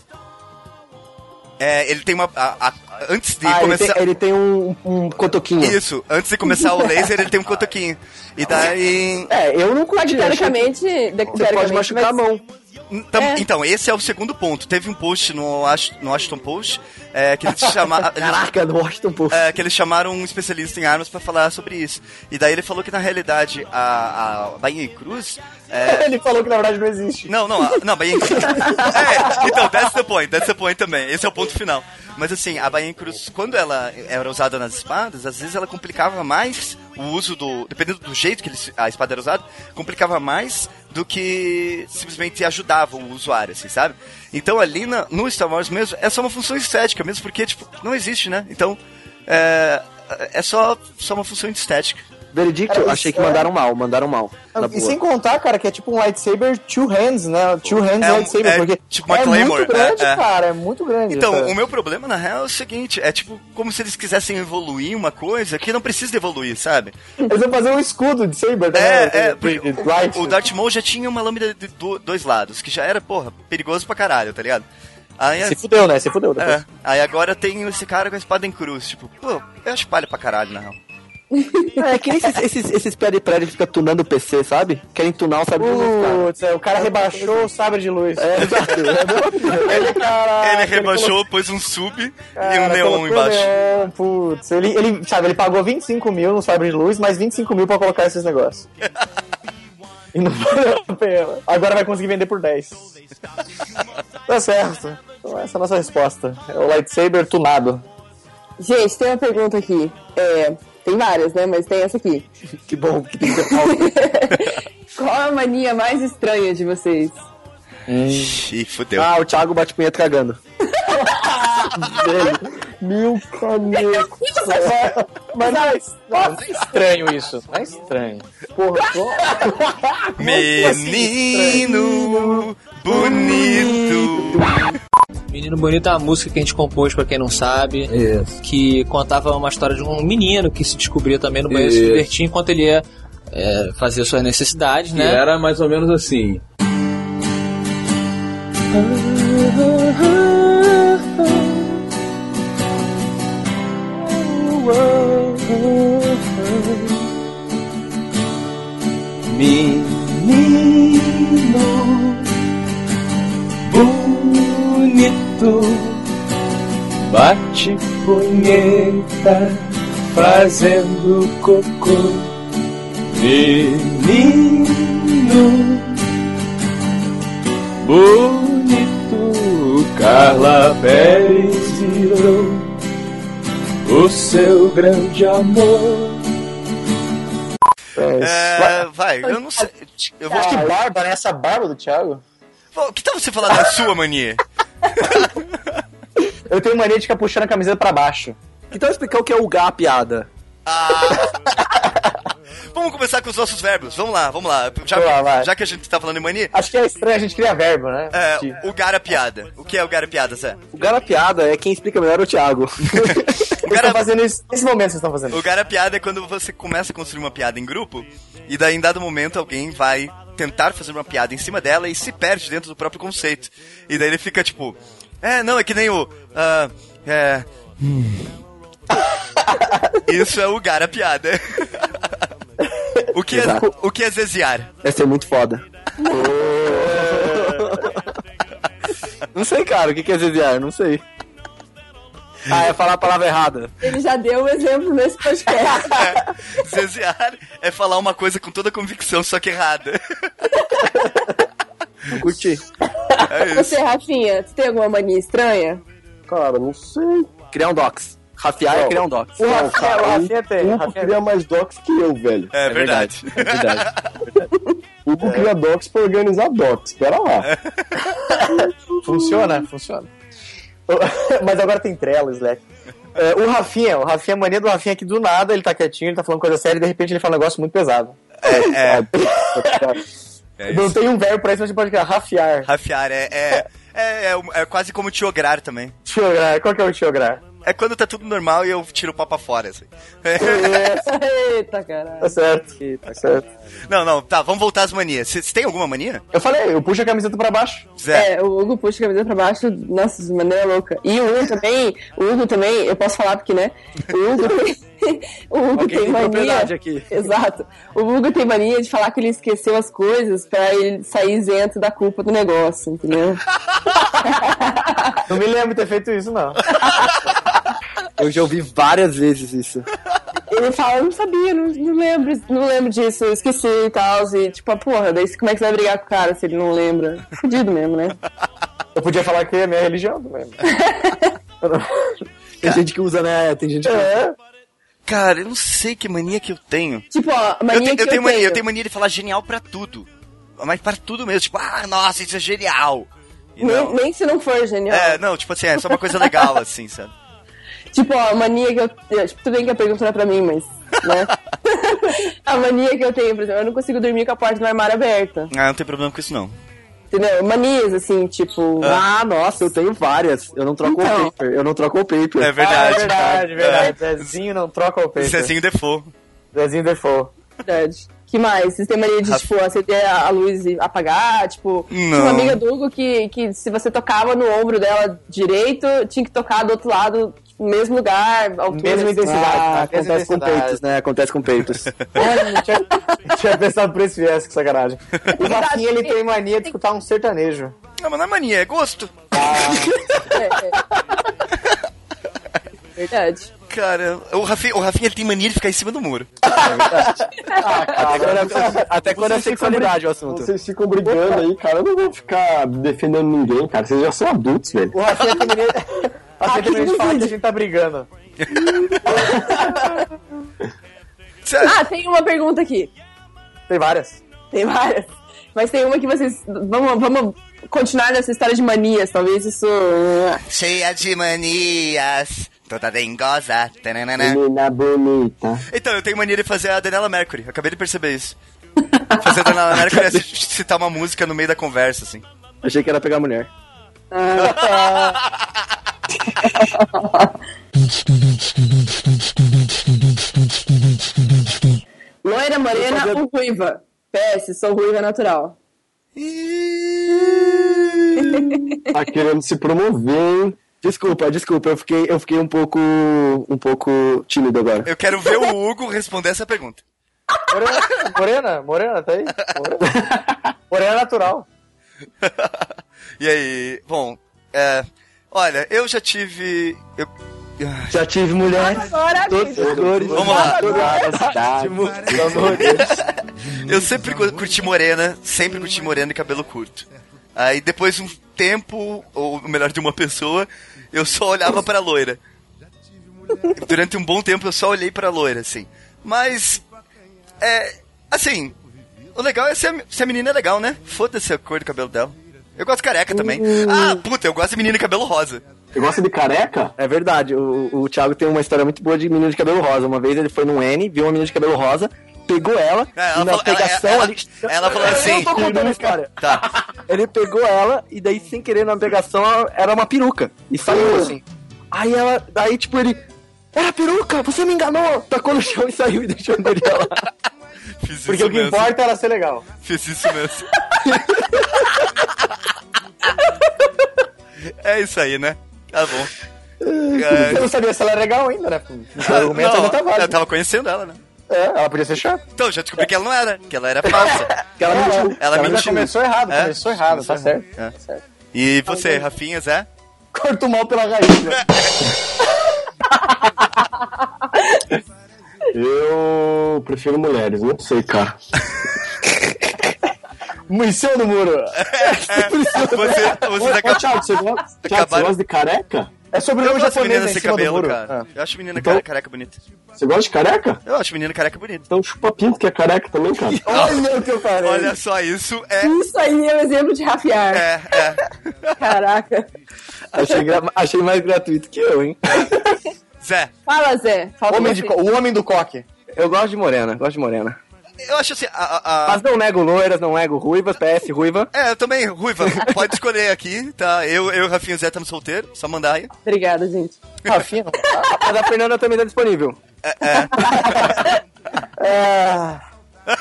É, ele tem uma. a- a- antes de Ah, ele começar. tem, ele tem um, um cotoquinho. Isso, antes de começar o laser, ele tem um cotoquinho. E daí. É, eu não curti. que teoricamente. de- Você pode teoricamente machucar a vai- mão. Então, É. então, esse é o segundo ponto. Teve um post no, no Washington Post é, que eles chamaram. Caraca, no Washington Post. É, que eles chamaram um especialista em armas pra falar sobre isso. E daí ele falou que na realidade a, a em Cruz. é, Ele falou que na verdade não existe. não, não, a- não, Bainha em Cruz. É, então, that's the point, that's the point também. Esse é o ponto final. Mas assim, a em Cruz, quando ela era usada nas espadas, às vezes ela complicava mais o uso do. Dependendo do jeito que ele- a espada era usada, complicava mais do que simplesmente ajudava o usuário, assim, sabe? Então ali na- no Star Wars mesmo, é só uma função estética mesmo, porque, tipo, não existe, né? Então, é, é só, só uma função estética. Veredicto, Cara, achei isso que é- mandaram mal, mandaram mal. Na E boa. sem contar, cara, que é tipo um lightsaber two hands, né? Two hands É um- lightsaber, é porque tipo uma é Claymore, muito grande, é, é. cara, é muito grande. Então, essa- o meu problema, na real, é o seguinte, é tipo, como se eles quisessem evoluir uma coisa que não precisa de evoluir, sabe? Eles vão fazer um escudo de saber, né? É, é, porque o, o Darth Maul já tinha uma lâmina de do- dois lados, que já era, porra, perigoso pra caralho, tá ligado? Aí, Se fudeu, né? Se fudeu depois. é, aí agora tem esse cara com a espada em cruz, tipo, pô, eu acho palha pra caralho, na real. É que nem esses, esses, esses pé de prédio que fica tunando o PC, sabe? Querem tunar o sabre de luz. Putz, é, o cara rebaixou o sabre de luz. É, exato. É. Ele, caraca, ele rebaixou, colocou- pôs um sub e cara, um neon embaixo. neon, putz, ele, ele, sabe, ele pagou 25 mil no sabre de luz, mais 25 mil pra colocar esses negócios. e não valeu a pena. Agora vai conseguir vender por 10. tá certo. Então essa é a nossa resposta. É o lightsaber tunado. Gente, tem uma pergunta aqui. É, tem várias, né? Mas tem essa aqui. Que bom que tem que ter pauta. Qual a mania mais estranha de vocês? Ih, fudeu. Ah, o Thiago bate punheta cagando. Meu caneco. Mas não, Não é estranho isso. Não é estranho. Porra. Menino bonito. Menino Bonito é uma música que a gente compôs, pra quem não sabe, que contava uma história de um menino que se descobria também no banheiro se Isso. divertir enquanto ele ia é, fazer suas necessidades, Que né? era mais ou menos assim. Menino bonito, bate punheta fazendo cocô. Menino bonito, Carla Pérez virou o seu grande amor. É, vai, eu não sei. Eu vou... Acho que barba, né? Essa barba do Thiago. Pô, Que tal você falar da sua mania? Eu tenho mania de ficar puxando a camiseta pra baixo. Então explicar o que é o gá piada. Vamos começar com os nossos verbos. Vamos lá, vamos lá. Já, Vamos lá, já que a gente tá falando em mania. Acho que é estranho a gente criar verbo, né? É, o gara piada. O que é o gara piada, Zé? O gá piada é quem explica melhor é o Thiago. Vocês estão fazendo isso. Nesse momento vocês estão fazendo O gara piada é quando você começa a construir uma piada em grupo e daí em dado momento alguém vai tentar fazer uma piada em cima dela e se perde dentro do próprio conceito. E daí ele fica tipo, é, não, é que nem o. ah, é. Isso é o gara piada. o, que é, o que é zeziar? Vai ser muito foda. Não sei, cara, o que que é zeziar? Não sei. Ah, é falar a palavra errada. Ele já deu um exemplo nesse podcast. Zeziar é falar uma coisa com toda convicção, só que errada. Curti. É isso. Você, Rafinha, tu tem alguma mania estranha? Cara, não sei. Criar um docs. Rafiar é criar um docs. O Rafinha, cara, o Rafinha tem. O o Hugo Rafinha cria mais docs que eu, velho. É, verdade. É verdade. O Hugo cria docs pra organizar docs. Pera lá. Funciona, funciona. Mas agora tem Trello, Slack. É, o Rafinha, o Rafinha, a mania do Rafinha é que do nada ele tá quietinho, ele tá falando coisa séria e de repente ele fala um negócio muito pesado. É, é, é Não tem um verbo pra isso, mas você pode criar rafiar. Rafiar é, é, é, é, é quase como tiograr também. Tiograr, qual que é o tiograr? É quando tá tudo normal e eu tiro o papo fora, assim. Eita, caralho. Tá certo, tá certo. Não, não, tá, vamos voltar às manias. Você tem alguma mania? Eu falei, eu puxo a camiseta pra baixo. Zé. É, o Hugo puxa a camisa pra baixo, nossa, de maneira louca. E o Hugo também, o Hugo também, eu posso falar porque, né? O Hugo tem, o Hugo Alguém tem tem mania. aqui. Exato. O Hugo tem mania de falar que ele esqueceu as coisas pra ele sair isento da culpa do negócio, entendeu? Não me lembro de ter feito isso, não. Eu já ouvi várias vezes isso. Ele fala, eu não sabia, não, não lembro, não lembro disso, eu esqueci e tal. E tipo, ah, porra, daí como é que você vai brigar com o cara se ele não lembra? Fudido mesmo, né? Eu podia falar que é minha religião também. Tem gente que usa, né? Tem gente que É. Cara, eu não sei que mania que eu tenho. Tipo, ó, a Eu, mania te- que eu tenho mania, tenho. eu tenho mania de falar genial pra tudo. Mas pra tudo mesmo, tipo, ah, nossa, isso é genial. Nem, nem se não for genial. é, não, tipo assim, é só uma coisa legal, assim, sabe? Tipo, ó, a mania que eu. eu- Tipo, tudo bem que a pergunta não é pra mim, mas. Né? a mania que eu tenho, por exemplo, eu não consigo dormir com a porta do armário aberta. Ah, não tem problema com isso, não. Entendeu? Manias, assim, tipo. Ah, nossa, eu tenho várias. Eu não troco Então. o paper. Eu não troco o paper. É verdade. Ah, é verdade, É. verdade. Zezinho não troca o peito. Zezinho Defoe. Zezinho Defoe. Verdade. que mais? Vocês têm mania de, Rafa- tipo, acender a luz e apagar? Tipo, tinha Não. uma amiga do Hugo que, que se você tocava no ombro dela direito, tinha que tocar do outro lado, mesmo lugar, altura. Mesma intensidade. Ah, Mesma acontece com peitos, né? Acontece com peitos. Olha, não tinha, tinha pensado por esse viés, que sacanagem. O Rafinha, ele tem mania de escutar um sertanejo. Não, mas não é mania, é gosto. Verdade. Cara, o Rafinha, o Rafinha ele tem mania de ficar em cima do muro. até quando é, até quando é sexualidade o assunto. Vocês ficam brigando aí, cara. Eu não vou ficar defendendo ninguém, cara. Vocês já são adultos, velho. O Rafinha tem mania, de falar que a gente tá brigando. Ah, tem uma pergunta aqui. Tem várias. Tem várias. Mas tem uma que vocês. Vamos, vamos continuar nessa história de manias, talvez isso. Cheia de manias. Toda dengosa. tananana. Menina bonita. Então, eu tenho mania de fazer a Daniela Mercury. Acabei de perceber isso. Fazer a Daniela Mercury é ci- citar uma música no meio da conversa, assim. Achei que era pegar mulher. Loira, morena ou ruiva? PS, sou ruiva natural. Tá querendo se promover, hein? Desculpa, desculpa, eu fiquei, eu fiquei um pouco. um pouco tímido agora. Eu quero ver o Hugo responder essa pergunta. Morena, morena, morena, tá aí? Morena, morena natural. E aí, bom, é, olha, eu já tive. Eu, Já tive mulher. Agora, Todas as cores. Vamos lá. eu sempre cu- curti morena, sempre curti morena e cabelo curto. Aí depois de um tempo, ou melhor, de uma pessoa, eu só olhava pra loira. Durante um bom tempo eu só olhei pra loira, assim. Mas, é, assim, o legal é se a, se a menina é legal, né? Foda-se a cor do cabelo dela. Eu gosto de careca também. Ah, puta, eu gosto de menina de cabelo rosa. Você gosta de careca? É verdade, o, o Thiago tem uma história muito boa de menino de cabelo rosa. Uma vez ele foi num N, viu uma menina de cabelo rosa, pegou ela, É, ela e na falou- ela- pegação ela- ali. ela falou Eu assim- tô contando a história. Tá. Ele pegou ela e daí, sem querer, na pegação, era uma peruca. E saiu assim. Aí ela, daí tipo, ele. Era peruca, você me enganou! Tacou no chão e saiu e deixou a guria lá. Fiz Porque o que mesmo. importa é ela ser legal. Fiz isso mesmo. é isso aí, né? Tá bom. Você não sabia se ela era legal ainda, né? Argumento não, tá válido. eu tava conhecendo ela, né? É, ela podia ser chata. Então, já descobri que ela não era, que ela era falsa. Que ela mentiu. Ela Ela mentiu. começou errado, É? começou errado, tá certo. É. Tá certo. E você, Rafinha, Zé? Corta o mal pela raiz, né? Eu prefiro mulheres, não sei, cara. Munição no muro. Você, você Ô, acaba- Thiago, você gosta, Thiago, você gosta de careca? É Eu sobrenome japonês menina em sem cima do cabelo, muro. cara. Ah. Eu acho menina Então- care- careca bonita. Você gosta de careca? Eu acho menina careca bonita. Então chupa pinto que é careca também, cara. Olha o que eu falei. Olha só, isso é. Isso aí é um exemplo de rafiar. É, é. Caraca. Achei, gra- achei mais gratuito que eu, hein? Zé, Fala, Zé. Falta Homem de o homem do coque. Eu gosto de morena, gosto de morena. eu acho assim. A, a- a- Mas não nego loiras, não nego ruivas, PS ruiva. É, eu também, Ruiva, pode escolher aqui, tá? Eu, eu e o Rafinha e Zé estamos solteiros, só mandar aí. Obrigada, gente. Rafinha. A da Fernanda também tá disponível. É,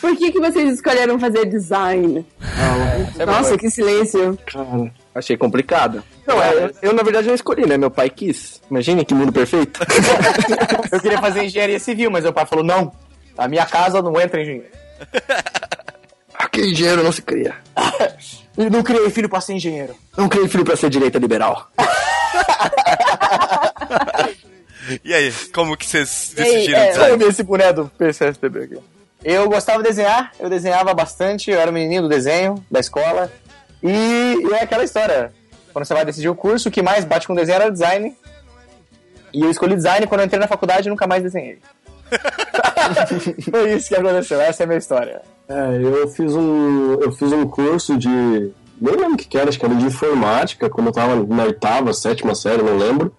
Por que, que vocês escolheram fazer design? Nossa, que silêncio. Cara, Achei complicado. Não, é, eu, eu, na verdade não escolhi, né? Meu pai quis. Imagine que mundo perfeito. eu queria fazer engenharia civil, mas meu pai falou: não, a minha casa não entra engenheiro. Aqui engenheiro não se cria. E não criei filho pra ser engenheiro. Não criei filho pra ser direita liberal. E aí, como que vocês decidiram é? Vamos ver esse boné do PCSTB aqui. Eu gostava de desenhar, eu desenhava bastante, eu era o menininho do desenho, da escola. E, e é aquela história. Quando você vai decidir o curso, o que mais bate com desenho era design. E eu escolhi design quando eu entrei na faculdade e nunca mais desenhei. Foi isso que aconteceu, essa é a minha história. é, eu fiz um. Eu fiz um curso de. Nem lembro o que que era, acho que era de informática, quando eu tava na oitava, sétima série, não lembro.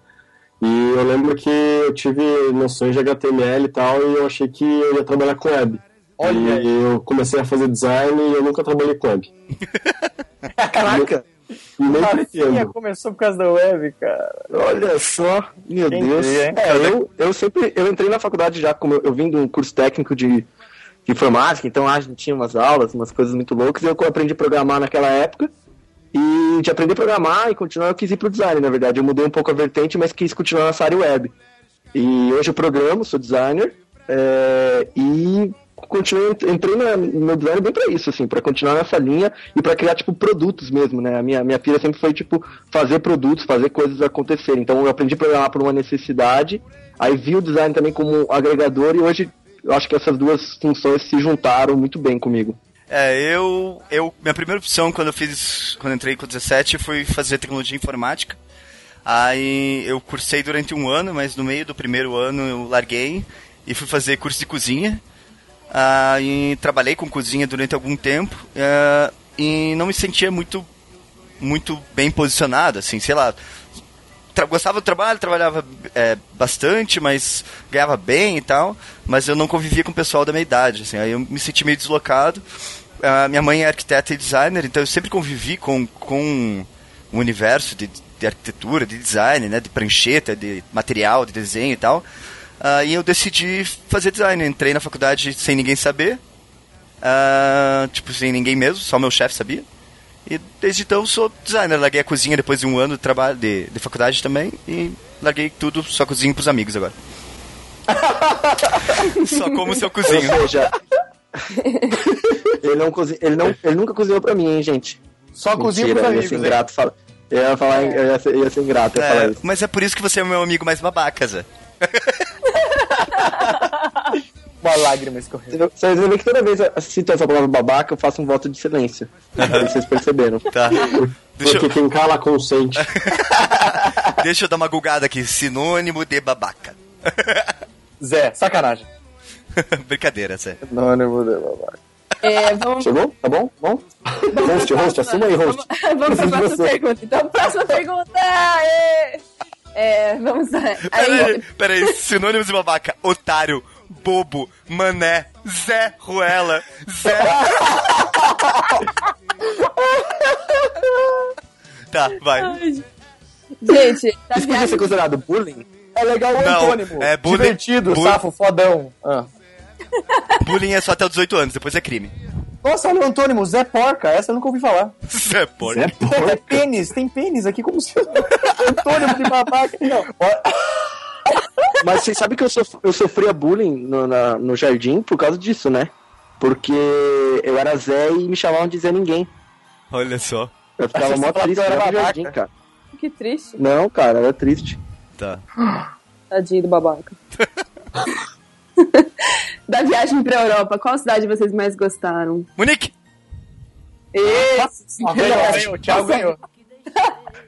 E eu lembro que eu tive noções de HTML e tal, e eu achei que eu ia trabalhar com web. Olha e eu comecei a fazer design e eu nunca trabalhei com web. Caraca. Nem começou por causa da web, cara. Olha só, meu Quem Deus. É, eu, eu sempre, eu entrei na faculdade já, como eu, eu vim de um curso técnico de, de informática, então a gente tinha umas aulas, umas coisas muito loucas, e eu aprendi a programar naquela época, e de aprender a programar e continuar, eu quis ir pro design, na verdade. Eu mudei um pouco a vertente, mas quis continuar nessa área web. E hoje eu programo, sou designer, é, e continuei, entrei na- no meu design bem pra isso, assim, pra continuar nessa linha e pra criar, tipo, produtos mesmo, né? A minha, minha filha sempre foi, tipo, fazer produtos, fazer coisas acontecerem. Então eu aprendi a programar por uma necessidade, aí vi o design também como agregador e hoje eu acho que essas duas funções se juntaram muito bem comigo. É, eu, eu. Minha primeira opção quando eu fiz. Quando entrei com 17 foi fazer tecnologia informática. Aí eu cursei durante um ano, mas no meio do primeiro ano eu larguei e fui fazer curso de cozinha. Aí trabalhei com cozinha durante algum tempo eh, e não me sentia muito muito bem posicionado, assim, sei lá. Gostava do trabalho, trabalhava é, bastante, mas ganhava bem e tal, mas eu não convivia com o pessoal da minha idade, assim, aí eu me senti meio deslocado. A minha mãe é arquiteta e designer, então eu sempre convivi com, com o universo de, de arquitetura, de design, né, de prancheta, de material, de desenho e tal. Uh, e eu decidi fazer design. Entrei na faculdade sem ninguém saber. Uh, tipo, sem ninguém mesmo, só meu chefe sabia. E desde então sou designer. Larguei a cozinha depois de um ano de trabalho de, de faculdade também. E larguei tudo, só cozinho pros amigos agora. só como seu cozinho. Ou seja, ele, não cozinha, ele, não, ele nunca cozinhou pra mim, hein, gente. Só cozinha pros amigos. Eu ia ser ingrato, fala, eu ia, falar, eu ia ser, eu ia ser ingrato. É, mas é por isso que você é o meu amigo mais babaca, Zé. Uma lágrima escorrendo. Vocês vão ver que toda vez eu cito essa palavra babaca, eu faço um voto de silêncio. Vocês perceberam. Tá. Deixa Porque eu... quem cala consente. Deixa eu dar uma gulgada aqui. Sinônimo de babaca. Zé, sacanagem. Brincadeira, Zé. Sinônimo de babaca. É, vamos... Chegou? Tá bom? Bom? host, host, assuma aí, host. Vamos, vamos pra próxima pergunta. Então, próxima pergunta! É, é vamos lá. Peraí, peraí. Sinônimos de babaca. Otário, bobo, mané, Zé Ruela, Zé. tá, vai. Ai, gente, tá Isso podia ser considerado bullying? É legal o Não, antônimo. é bullying- Divertido, bullying- safo, fodão. Ah. Bullying é só até os 18 anos, depois é crime. Nossa, olha o antônimo, Zé Porca. Essa eu nunca ouvi falar. Zé Porca. Zé É pênis, tem pênis aqui como se antônimo de babaca. Não. Mas vocês sabem que eu, sof eu sofria bullying no, na- no jardim por causa disso, né? Porque eu era Zé e me chamavam de Zé Ninguém. Olha só. Eu ficava mó você triste era no jardim, cara. Que triste. Não, cara, era triste. Tá. Tadinho do babaca. da viagem pra Europa, qual cidade vocês mais gostaram? Munique! Esse! Ah, ganhou, ganhou, tchau, ganhou.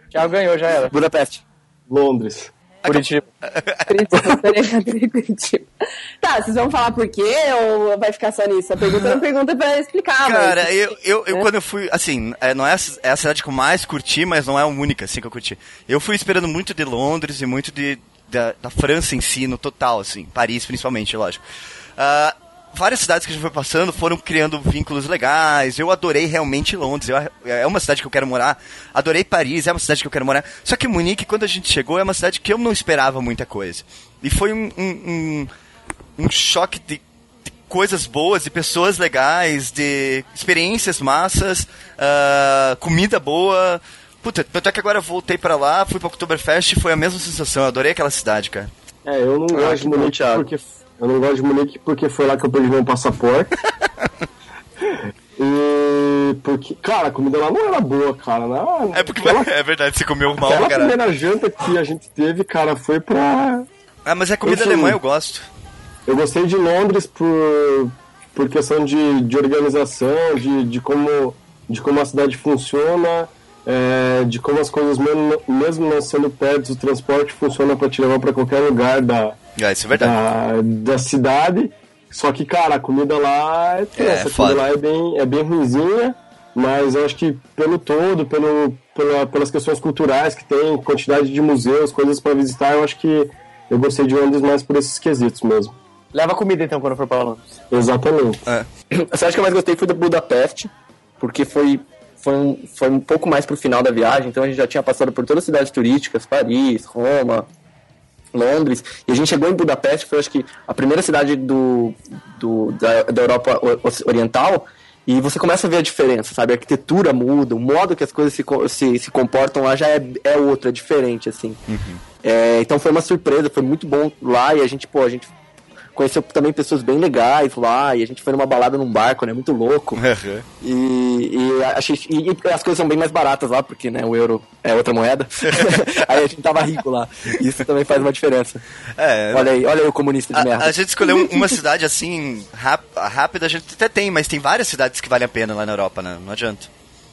Tchau, ganhou, já era. Budapeste. Londres. Curitiba. Curitiba? Tá, vocês vão falar por quê ou vai ficar só nisso? A pergunta não pergunta pra explicar, Cara, mas... eu, eu, eu né? quando eu fui, assim, é, não é a, é a cidade que eu mais curti, mas não é a única, assim, que eu curti. Eu fui esperando muito de Londres e muito de, da, da França em si, no total, assim, Paris principalmente, lógico. Ah, várias cidades que a gente foi passando foram criando vínculos legais. Eu adorei realmente Londres. Eu, é uma cidade que eu quero morar. Adorei Paris, é uma cidade que eu quero morar. Só que Munique, quando a gente chegou, é uma cidade que eu não esperava muita coisa. E foi um, um, um, um choque de, de coisas boas, de pessoas legais, de experiências massas, ah, comida boa. Puta, tanto é que agora eu voltei pra lá, fui pra Oktoberfest e foi a mesma sensação. Eu adorei aquela cidade, cara. É, eu não Ah, gosto de Munique Thiago. porque eu não gosto de Munique porque foi lá que eu perdi meu passaporte. e porque, cara, a comida lá não era boa, cara. Não, É porque aquela, é verdade, você comeu mal pra caralho. primeira janta que a gente teve, cara, foi pra. Ah, mas é comida Eu sou- alemã, eu gosto. Eu gostei de Londres por, por questão de, de organização, de, de, como, de como a cidade funciona, é, de como as coisas, mesmo, mesmo não sendo perto do transporte, funciona para te levar para qualquer lugar da, Ah, isso é verdade. da, da cidade. Só que, cara, a comida lá é tensa, a foda. comida lá é bem, é bem ruimzinha, mas eu acho que pelo todo, pelo, pela, pelas questões culturais que tem, quantidade de museus, coisas para visitar, eu acho que eu gostei de Londres mais por esses quesitos mesmo. Leva comida então quando for pra Londres. Exatamente. É. A cidade que eu mais gostei foi da Budapeste, porque foi, foi, um, foi um pouco mais pro final da viagem, então a gente já tinha passado por todas as cidades turísticas, Paris, Roma, Londres, e a gente chegou em Budapeste, foi acho que a primeira cidade do, do, da, da Europa o- Oriental, e você começa a ver a diferença, sabe? A arquitetura muda, o modo que as coisas se, se, se comportam lá já é, é outro, é diferente, assim. É, então foi uma surpresa, foi muito bom lá, e a gente, pô, a gente conheceu também pessoas bem legais lá, e a gente foi numa balada num barco, né? Muito louco. E, e achei, e, e as coisas são bem mais baratas lá, porque né, o euro é outra moeda. aí a gente tava rico lá. Isso também faz uma diferença. É, Olha aí, olha aí o comunista de merda. a, a gente escolheu um- uma cidade assim, ráp- rápida, a gente até tem, mas tem várias cidades que valem a pena lá na Europa, né? Não adianta.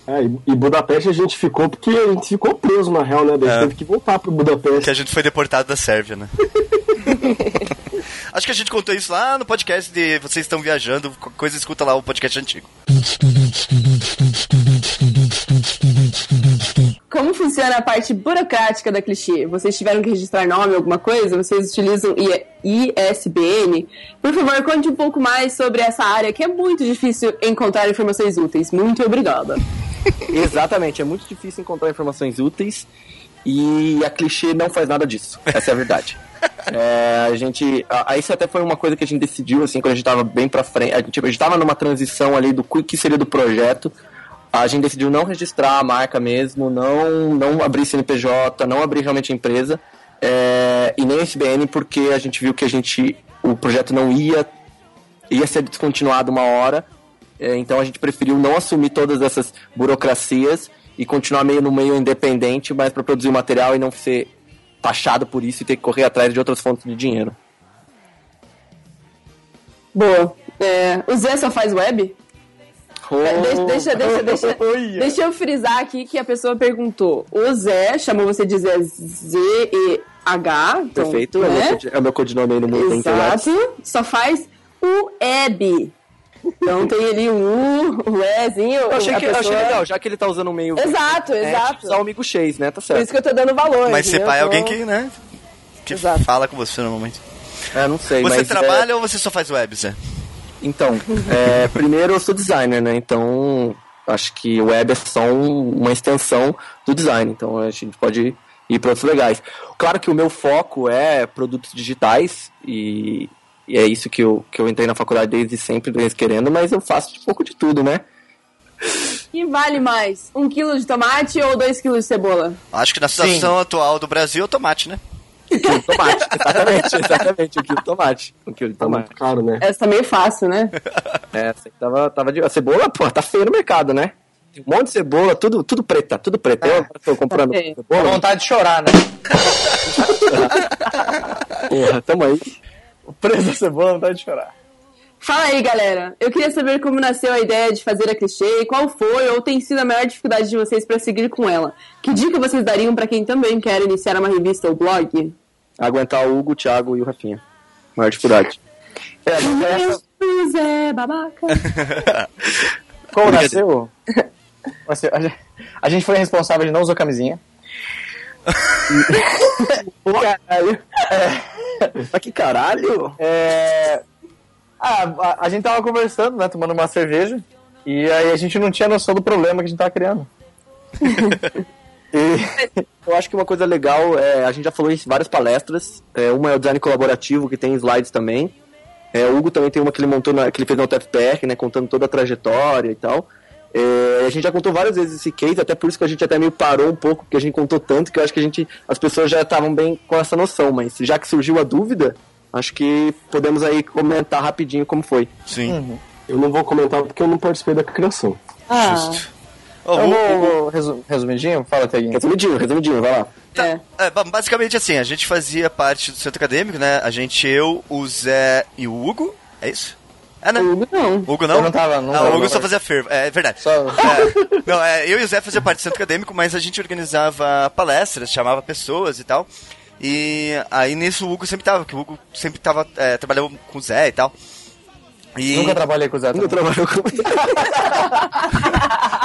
É, e- Budapeste a gente ficou porque a gente ficou preso na real, né? Daí a gente É. teve que voltar pro Budapeste. Que a gente foi deportado da Sérvia, né? Acho que a gente contou isso lá no podcast de Vocês Estão Viajando. Coisa, escuta lá o podcast antigo. Como funciona a parte burocrática da clichê? Vocês tiveram que registrar nome, alguma coisa? Vocês utilizam I- ISBN? Por favor, conte um pouco mais sobre essa área que é muito difícil encontrar informações úteis. Muito obrigada. Exatamente, é muito difícil encontrar informações úteis e a clichê não faz nada disso. Essa é a verdade. É, a gente. a- a- Isso até foi uma coisa que a gente decidiu, assim, quando a gente tava bem pra frente. A gente, a gente tava numa transição ali do que seria do projeto. A gente decidiu não registrar a marca mesmo, não, não abrir CNPJ, não abrir realmente a empresa, é, e nem SBN, porque a gente viu que a gente. O projeto não ia, ia ser descontinuado uma hora. É, então a gente preferiu não assumir todas essas burocracias e continuar meio no meio independente, mas para produzir o material e não ser taxado por isso e ter que correr atrás de outras fontes de dinheiro. Boa. É, o Zé só faz web? É, deixa, deixa, deixa, deixa, deixa eu frisar aqui que a pessoa perguntou. O Zé chamou você de Zé Z-E-H. então, Perfeito, é, né? é o meu codinome aí no mundo. Exato. Só faz o web. Então tem ali o U, o Ezinho. Eu achei, que, eu achei pessoa- legal, já que ele tá usando o meio. Exato, é, exato. Usar o amigo Chase, né? Tá certo. Por isso que eu tô dando valor. Mas ser entendeu? pai é alguém que, né? Que fala com você normalmente. É, não sei. Você mas, trabalha é, ou você só faz web, Zé? Então, é, primeiro eu sou designer, né? Então, acho que o web é só um- uma extensão do design. Então, a gente pode ir para outros legais. Claro que o meu foco é produtos digitais e, e é isso que eu, que eu entrei na faculdade desde sempre, desde querendo, mas eu faço um pouco de tudo, né? E vale mais? Um quilo de tomate ou dois quilos de cebola? Acho que na situação atual do Brasil é o tomate, né? tomate, exatamente, exatamente, um quilo de tomate. Um quilo de tomate. Caro, né? Essa tá meio fácil, né? É, essa tava, tava de... A cebola, pô, tá feio no mercado, né? Tem um monte de cebola, tudo, tudo preta, tudo preta. Eu tô comprando. Dá cebola. vontade de chorar, né? Porra, tamo aí. O preço da cebola, vontade de chorar. Fala aí, galera. Eu queria saber como nasceu a ideia de fazer a clichê e qual foi ou tem sido a maior dificuldade de vocês pra seguir com ela. Que dica vocês dariam pra quem também quer iniciar uma revista ou blog? Aguentar o Hugo, o Thiago e o Rafinha. Maior dificuldade. É, essa- é, babaca. como nasceu? nasceu- a gente- A gente foi responsável de não usar camisinha. Caralho. Mas que caralho? É... Ah, a, a gente tava conversando, né? Tomando uma cerveja. E aí a gente não tinha noção do problema que a gente tava criando. E eu acho que uma coisa legal, é, a gente já falou em várias palestras. É, uma é o design colaborativo, que tem slides também. É, o Hugo também tem uma que ele montou, na, que ele fez na UTFPR, né, contando toda a trajetória e tal. É, a gente já contou várias vezes esse case, até por isso que a gente até meio parou um pouco, porque a gente contou tanto que eu acho que a gente, as pessoas já estavam bem com essa noção, mas já que surgiu a dúvida, acho que podemos aí comentar rapidinho como foi. Sim. Eu não vou comentar porque eu não participei da criação. Ah, Ô, Eu o- vou, vou resu- resumidinho? Fala, Teguinho. Resumidinho, resumidinho, vai lá. é. É, bom, basicamente assim, a gente fazia parte do centro acadêmico, né? A gente, eu, o Zé e o Hugo. É isso? É, né? Hugo não. Hugo não? Eu não tava, não ah, tava, o Hugo não. só fazia fervo. É, é verdade. Só... É, não, é, eu e o Zé fazia parte do centro acadêmico, mas a gente organizava palestras, chamava pessoas e tal. E aí nisso o Hugo sempre tava, porque o Hugo sempre tava, é, trabalhava com o Zé e tal. E... Nunca trabalhei com o Zé. Nunca trabalhou com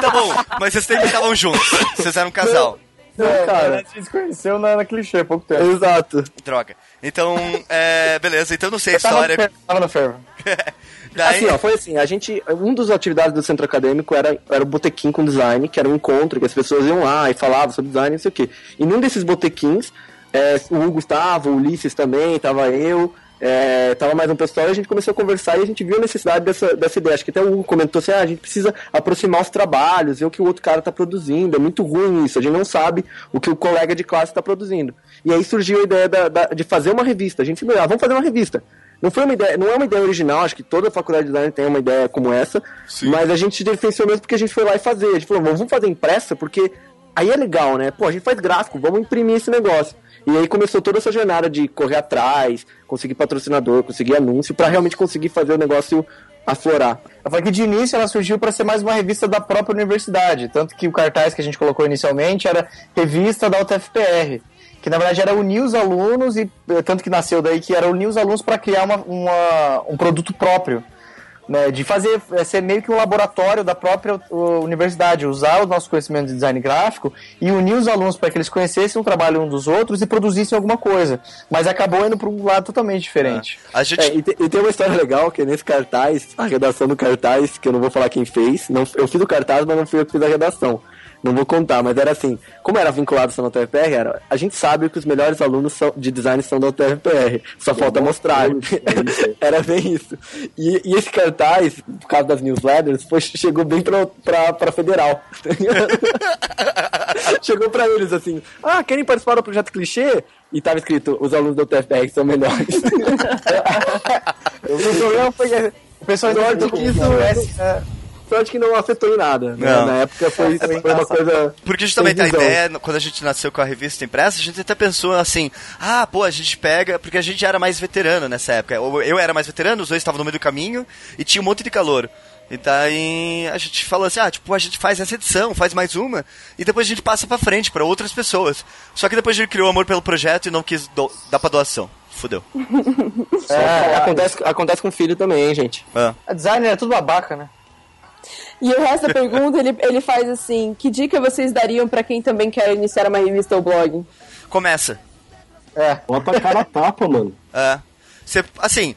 Tá bom, mas vocês sempre estavam juntos. Vocês eram um casal. Não, cara. cara. A gente se conheceu na, na clichê há pouco tempo. Exato. Droga. Então, é, beleza, então eu não sei a Eu história. Tava no fervo. Daí, Assim, ó, foi assim, a gente, um dos atividades do centro acadêmico era, era o botequim com design, que era um encontro que as pessoas iam lá e falavam sobre design, não sei o quê. E num desses botequins, é, o Hugo estava, o Ulisses também, tava eu, é, tava mais um pessoal, e a gente começou a conversar e a gente viu a necessidade dessa, dessa ideia. Acho que até o Hugo comentou assim, ah, a gente precisa aproximar os trabalhos, ver o que o outro cara tá produzindo, é muito ruim isso, a gente não sabe o que o colega de classe está produzindo. E aí surgiu a ideia da- da- de fazer uma revista. A gente falou, ah, vamos fazer uma revista. Não foi uma ideia, não é uma ideia original, acho que toda faculdade de design tem uma ideia como essa, mas a gente se diferenciou mesmo porque a gente foi lá e fazer. A gente falou, vamos fazer impressa porque aí é legal, né? Pô, a gente faz gráfico, vamos imprimir esse negócio. E aí começou toda essa jornada de correr atrás, conseguir patrocinador, conseguir anúncio, pra realmente conseguir fazer o negócio aflorar. Eu falei que de início ela surgiu para ser mais uma revista da própria universidade. Tanto que o cartaz que a gente colocou inicialmente era revista da UTFPR. Que na verdade era unir os alunos e tanto que nasceu daí que era unir os alunos para criar uma, uma- um produto próprio. Né, de fazer eh, ser meio que um laboratório da própria universidade, usar o nosso conhecimento de design gráfico e unir os alunos para que eles conhecessem o trabalho um dos outros e produzissem alguma coisa. Mas acabou indo para um lado totalmente diferente. A gente... É, e, te- e tem uma história legal que é nesse cartaz, a redação do cartaz, que eu não vou falar quem fez. Não, eu fiz o cartaz, mas não fui eu que fiz a redação. Não vou contar, mas era assim, como era vinculado à UTFPR, era, a gente sabe que os melhores alunos são- de design são da UTFPR, só falta mostrar. era bem isso. E, e esse cartaz, por causa das newsletters, foi, chegou bem pra, pra, pra federal. chegou pra eles assim, ah, querem participar do projeto clichê? E tava escrito, os alunos da UTFPR são melhores. o problema foi que o pessoal sorte que isso sorte que não afetou em nada. né? Não. Na época foi, foi uma coisa. Porque justamente a ideia, quando a gente nasceu com a revista impressa, a gente até pensou assim, ah, pô, a gente pega, porque a gente era mais veterano nessa época. Eu eu era mais veterano, os dois estavam no meio do caminho e tinha um monte de calor. E daí a gente falou assim, ah, tipo, a gente faz essa edição, faz mais uma, e depois a gente passa pra frente, pra outras pessoas. Só que depois a gente criou amor pelo projeto e não quis do dar pra doação. Fudeu. É, acontece, acontece com filho também, hein, gente. Ah. A designer é tudo babaca, né? E o resto da pergunta, ele, ele faz assim: que dica vocês dariam pra quem também quer iniciar uma revista ou blog? Começa. É. Bota a cara a tapa, mano. É. Você, assim,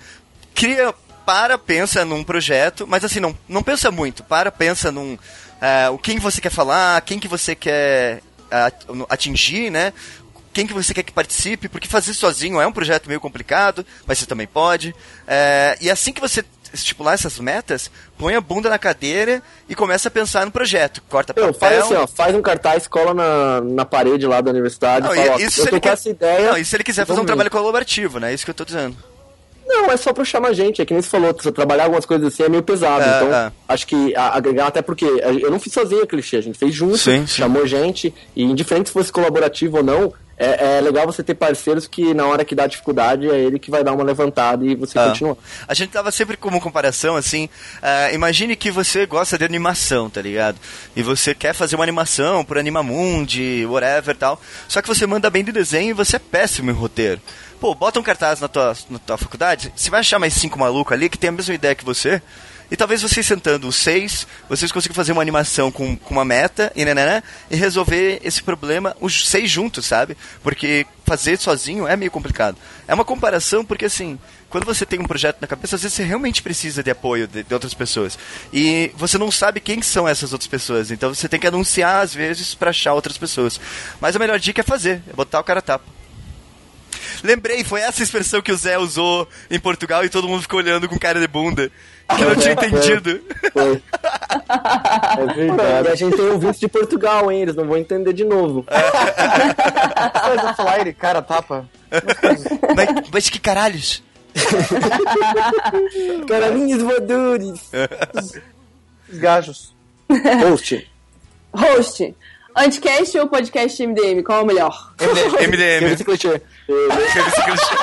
cria, para, pensa num projeto, mas assim, não, não pensa muito. Para, pensa num. é, o quem você quer falar, quem que você quer é, atingir, né? Quem que você quer que participe, porque fazer sozinho é um projeto meio complicado, mas você também pode. É, e assim que você estipular essas metas, põe a bunda na cadeira e começa a pensar no projeto. Corta Meu, papel. faz assim, ó, faz um cartaz, cola na, na parede lá da universidade Não, e fala, ó, isso se eu tô ele com quer- essa ideia. Não, e se ele quiser fazer um trabalho colaborativo, né? É isso que eu tô dizendo. Não, é só pra chamar gente, é que nem você falou, você trabalhar algumas coisas assim é meio pesado, É, então é. acho que agregar até porque eu não fiz sozinho a clichê, a gente fez junto, Sim, sim. chamou gente, e indiferente se fosse colaborativo ou não, é, é legal você ter parceiros que na hora que dá dificuldade é ele que vai dar uma levantada e você Ah. continua. A gente tava sempre como comparação, assim, ah, imagine que você gosta de animação, tá ligado? E você quer fazer uma animação por Animamundi, whatever e tal, só que você manda bem de desenho e você é péssimo em roteiro. Pô, bota um cartaz na tua, na tua faculdade, você vai achar mais cinco malucos ali que tem a mesma ideia que você, e talvez vocês sentando os seis, vocês consigam fazer uma animação com, com uma meta e, né, e resolver esse problema, os seis juntos, sabe? Porque fazer sozinho é meio complicado. É uma comparação porque, assim, quando você tem um projeto na cabeça, às vezes você realmente precisa de apoio de, de outras pessoas. E você não sabe quem são essas outras pessoas, então você tem que anunciar, às vezes, pra achar outras pessoas. Mas a melhor dica é fazer, é botar o cara a tapa. Lembrei, foi essa expressão que o Zé usou em Portugal e todo mundo ficou olhando com cara de bunda. Que eu não tinha entendido. Foi. É verdade. E a gente tem ouvintes de Portugal, hein? Eles não vão entender de novo. Vocês vão falar ele, cara, tapa. mas, mas que caralhos? Caralhinhos voadores. Os gajos. Host. Host. Anticast ou podcast MDM? Qual é o melhor? MDM. Clichê.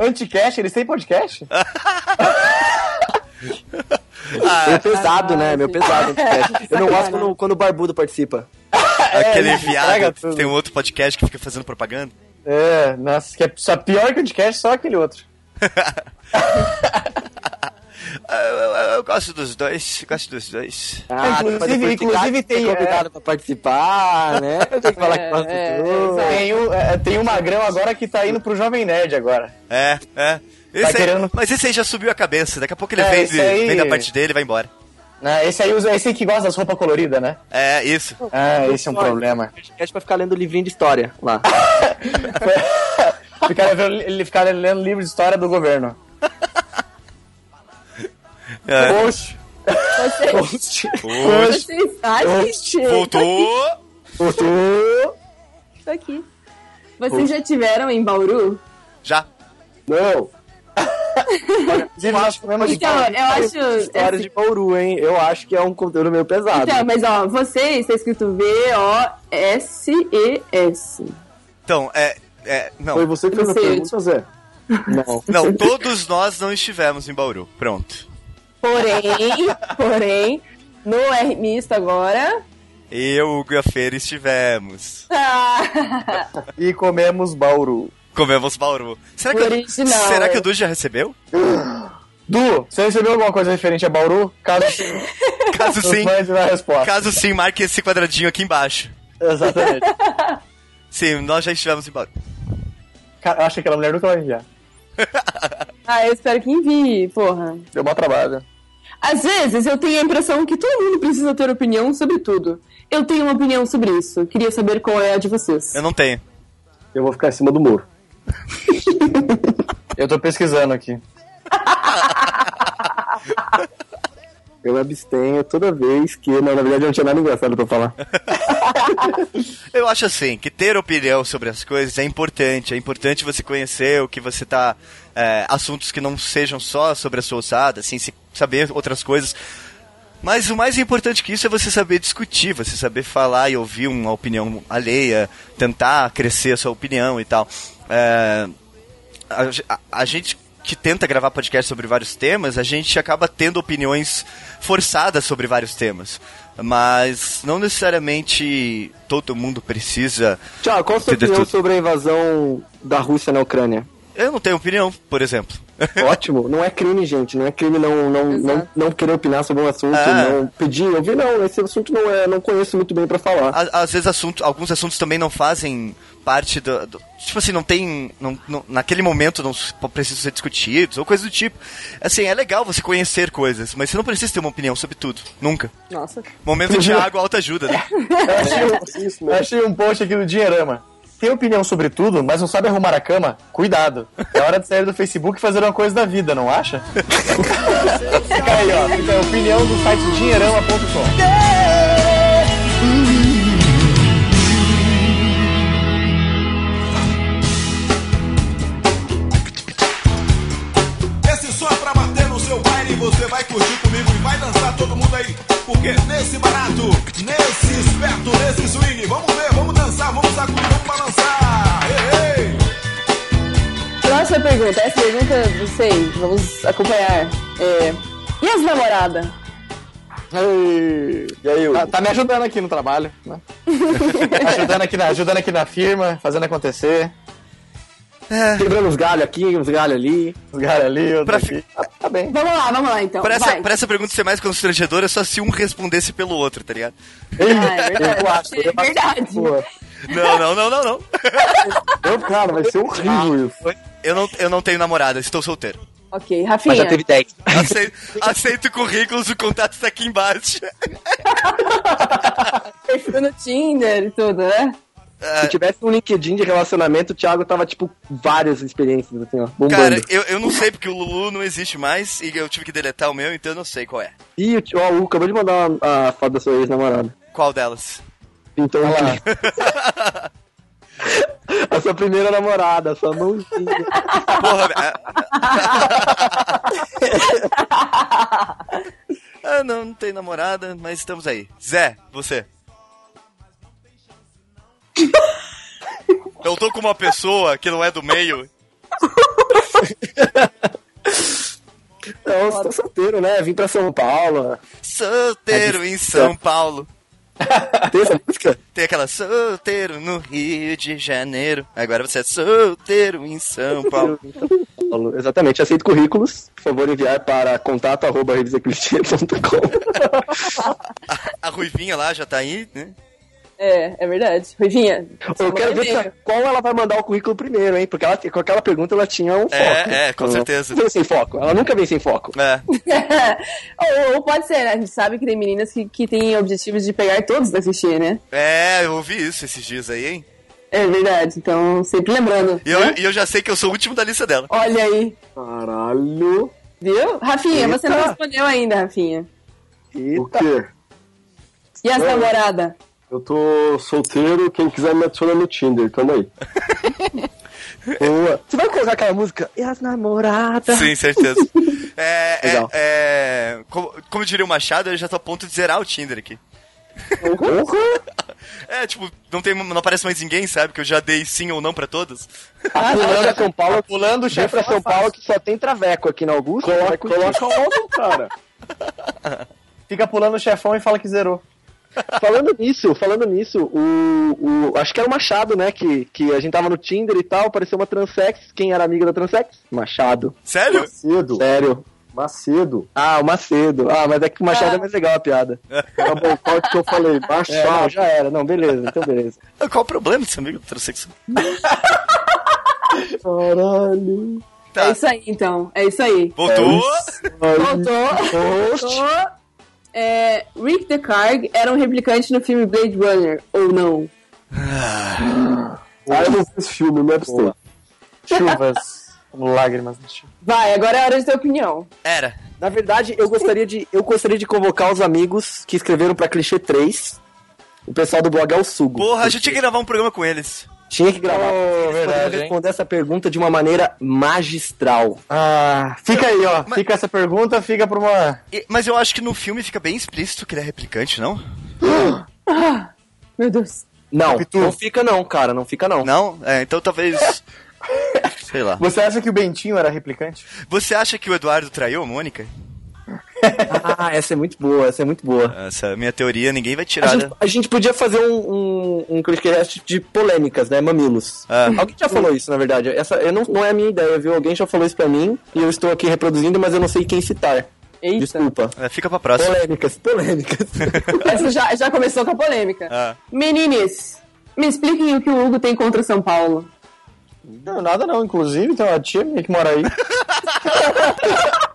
Anticast? Eles têm podcast? Meio pesado, né? Meio pesado. Eu não gosto quando, quando o barbudo participa. Aquele É, viado, tem um outro podcast que fica fazendo propaganda. É, nossa, que é só pior que o Anticast, só aquele outro. Eu, eu- eu gosto dos dois, gosto dos dois. Ah, Inclusive- mas depois inclusive tem tem, convidado pra participar, né? Tem que falar que gosta É, de tudo. Tem um, é, tem um magrão agora que tá indo pro Jovem Nerd agora. É, é. Esse aí- querendo- Mas esse aí já subiu a cabeça, daqui a pouco ele É, vem, esse aí- vem da parte dele e vai embora. Né? Esse aí usa- esse aí que gosta das roupas coloridas, né? É, isso. Ah, esse é um problema. Podcast pra ficar lendo livrinho de história lá. Ficar lendo- ele ficar lendo livro de história do governo. É. Oxe. Vocês, Hoje, vocês... Ai, gente. voltou. Voltou. Tô aqui. Vocês já tiveram em Bauru? Já. Não. Inclusive, nós comemos de Então, eu acho... História de Bauru, hein? Eu acho que é um conteúdo meio pesado. Então, mas ó, vocês, tá escrito V-O-S-E-S. Então, é. é não. Foi você que fez a Você- pergunta, Zé? Não. Não, todos nós não estivemos em Bauru. Pronto. Porém, porém, no R Misto agora, Eu, Hugo e a Feira estivemos. Ah, E comemos bauru. Comemos Bauru. Será que, Original, será que é. o Du já recebeu? Du, você recebeu alguma coisa referente a bauru? Caso sim, Caso sim, caso sim, marque esse quadradinho aqui embaixo. Exatamente. Sim, nós já estivemos em Bauru. Cara, eu acho que aquela mulher nunca vai enviar. ah, eu espero que envie, porra. Deu mó trabalho. Às vezes eu tenho a impressão que todo mundo precisa ter opinião sobre tudo. Eu tenho uma opinião sobre isso. Queria saber qual é a de vocês. Eu não tenho. Eu vou ficar em cima do muro. Eu tô pesquisando aqui. Eu abstenho toda vez que, não, na verdade, eu não tinha nada engraçado pra falar. Eu acho assim, que ter opinião sobre as coisas é importante. É importante você conhecer o que você tá. É, assuntos que não sejam só sobre a sua ossada, assim, saber outras coisas. Mas o mais importante que isso é você saber discutir, você saber falar e ouvir uma opinião alheia, tentar crescer a sua opinião e tal. É, a, a- a gente que tenta gravar podcast sobre vários temas, a gente acaba tendo opiniões forçadas sobre vários temas. Mas não necessariamente todo mundo precisa. Tiago, qual a sua opinião sobre a invasão da Rússia na Ucrânia? Eu não tenho opinião, por exemplo. Ótimo, não é crime, gente. Não é crime não, não, não, não querer opinar sobre um assunto, É. não pedir, ouvir, não. Esse assunto não é, não conheço muito bem pra falar. Á- Às vezes assunto, alguns assuntos também não fazem parte do. do- tipo assim, não tem. Não, não- naquele momento não precisam ser discutidos, ou coisa do tipo. Assim, é legal você conhecer coisas, mas você não precisa ter uma opinião sobre tudo. Nunca. Nossa. Momento de água, alta ajuda, né? Eu achei, um, achei um post aqui do Dinheirama. Tem opinião sobre tudo, mas não sabe arrumar a cama? Cuidado. É hora de sair do Facebook e fazer uma coisa da vida, não acha? Fica aí, ó. A opinião do site dinheirama.com. É você vai curtir comigo e vai dançar todo mundo aí. Porque nesse barato, nesse esperto, nesse swing, vamos ver, dançar, vamos sacudir, vamos balançar. Ei, ei. Próxima pergunta. Essa pergunta, não sei, vamos acompanhar. É, e as namoradas? E aí, tá, tá me ajudando aqui no trabalho, né? Ajudando aqui, na, ajudando aqui na firma, fazendo acontecer. Quebrando os galhos aqui, uns galhos ali. Os galhos ali, outro Pra aqui. Tá, tá bem. Vamos lá, vamos lá então. Pra essa, pra essa pergunta ser mais constrangedora, é só se um respondesse pelo outro, tá ligado? Ah, é verdade. Eu acho, eu É Não, não, não, não, não. Eu, cara, vai ser horrível isso. Eu não, eu não tenho namorada, estou solteiro. Ok, Rafinha. 10. Aceito, aceito currículos, o contato está aqui embaixo. Perfil no Tinder e tudo, né? Se tivesse um LinkedIn de relacionamento, o Thiago tava, tipo, várias experiências, assim, ó, bombando. Cara, eu, eu não sei porque o Lulu não existe mais e eu tive que deletar o meu, então eu não sei qual é. Ih, o ó, o acabou de mandar a foto da sua ex-namorada. Qual delas? Então, lá. a sua primeira namorada, a sua mãozinha. Porra, é- ah, não, não tem namorada, mas estamos aí. Zé, você. Eu tô com uma pessoa que não é do meio. Não, você tá solteiro, né? Vim pra São Paulo. Solteiro em São Paulo. Tem essa música? Tem aquela solteiro no Rio de Janeiro. Agora você é solteiro em São Paulo. Paulo, Exatamente, aceito currículos. Por favor, enviar para contato arroba revisaclichê.com. A Ruivinha lá já tá aí, né? É, é verdade. Ruivinha. Eu quero ver pra qual ela vai mandar o currículo primeiro, hein? Porque ela, com aquela pergunta ela tinha um foco. É, é, com Ela certeza. Vem sem foco. Ela nunca vem sem foco. É. ou, ou pode ser, né? A gente sabe que tem meninas que, que têm objetivos de pegar todos da clichê, né? É, eu ouvi isso esses dias aí, hein? É verdade, então sempre lembrando. E eu, né? e eu já sei que eu sou o último da lista dela. Olha aí. Caralho. Viu? Rafinha, Eita. você não respondeu ainda, Rafinha. O quê? E as namoradas? Eu tô solteiro, quem quiser me adiciona no Tinder, tamo aí. Boa. Você vai colocar aquela música? E as namoradas? Sim, certeza. É, é, Legal. é, como, como diria o Machado, eu já tô a ponto de zerar o Tinder aqui. É, tipo, não, tem, não aparece mais ninguém, sabe? Que eu já dei sim ou não pra todos. Ah, pulando pra São Paulo, Pulando o chefe pra São Paulo que só tem traveco aqui na Augusta. Coloca, coloca logo, cara. Fica pulando o chefão e fala que zerou. Falando nisso, falando nisso, o, o. Acho que era o Machado, né? Que, que a gente tava no Tinder e tal, apareceu uma transex. Quem era amiga da transex? Machado. Sério? Macedo. Sério. Macedo. Ah, o Macedo. Ah, mas é que o Machado é mais legal a piada. Tá bom, qual que eu falei? É, Machado. não, já era. Não, beleza, então beleza. Qual o problema desse amigo transexual? Caralho. É isso aí, então. É isso aí. Voltou? Voltou. Voltou. É, Rick DeCarg era um replicante no filme Blade Runner, ou não? Ah, eu não vi esse filme, me abstenho. Chuvas, lágrimas no chão. Vai, agora é hora de ter opinião. Era. Na verdade, eu gostaria de, eu gostaria de convocar os amigos que escreveram pra Clichê 3. O pessoal do blog é o Sugo. Porra, a gente tinha que gravar um programa com eles. Tinha que gravar. Oh, verdade, responder essa pergunta de uma maneira magistral. Ah, fica aí, ó. Fica essa pergunta, fica pra uma. Mas eu acho que no filme fica bem explícito que ele é replicante, não? Ah, meu Deus. Não, não fica não, cara, não fica não. Não? É, então talvez. Sei lá. Você acha que o Bentinho era replicante? Você acha que o Eduardo traiu a Mônica? Ah, essa é muito boa, essa é muito boa. Essa minha teoria ninguém vai A tirar. gente, né? a gente podia fazer um, um, um de polêmicas, né? Mamilos. Ah. Alguém já falou isso, na verdade. Essa eu não, não é a minha ideia, viu? Alguém já falou isso pra mim e eu estou aqui reproduzindo, mas eu não sei quem citar. Eita. Desculpa. É, fica pra próxima. Polêmicas, polêmicas. Essa já, já começou com a polêmica. Ah. Menines, me expliquem o que o Hugo tem contra São Paulo. Não, nada não. Inclusive, tem uma tia minha que mora aí.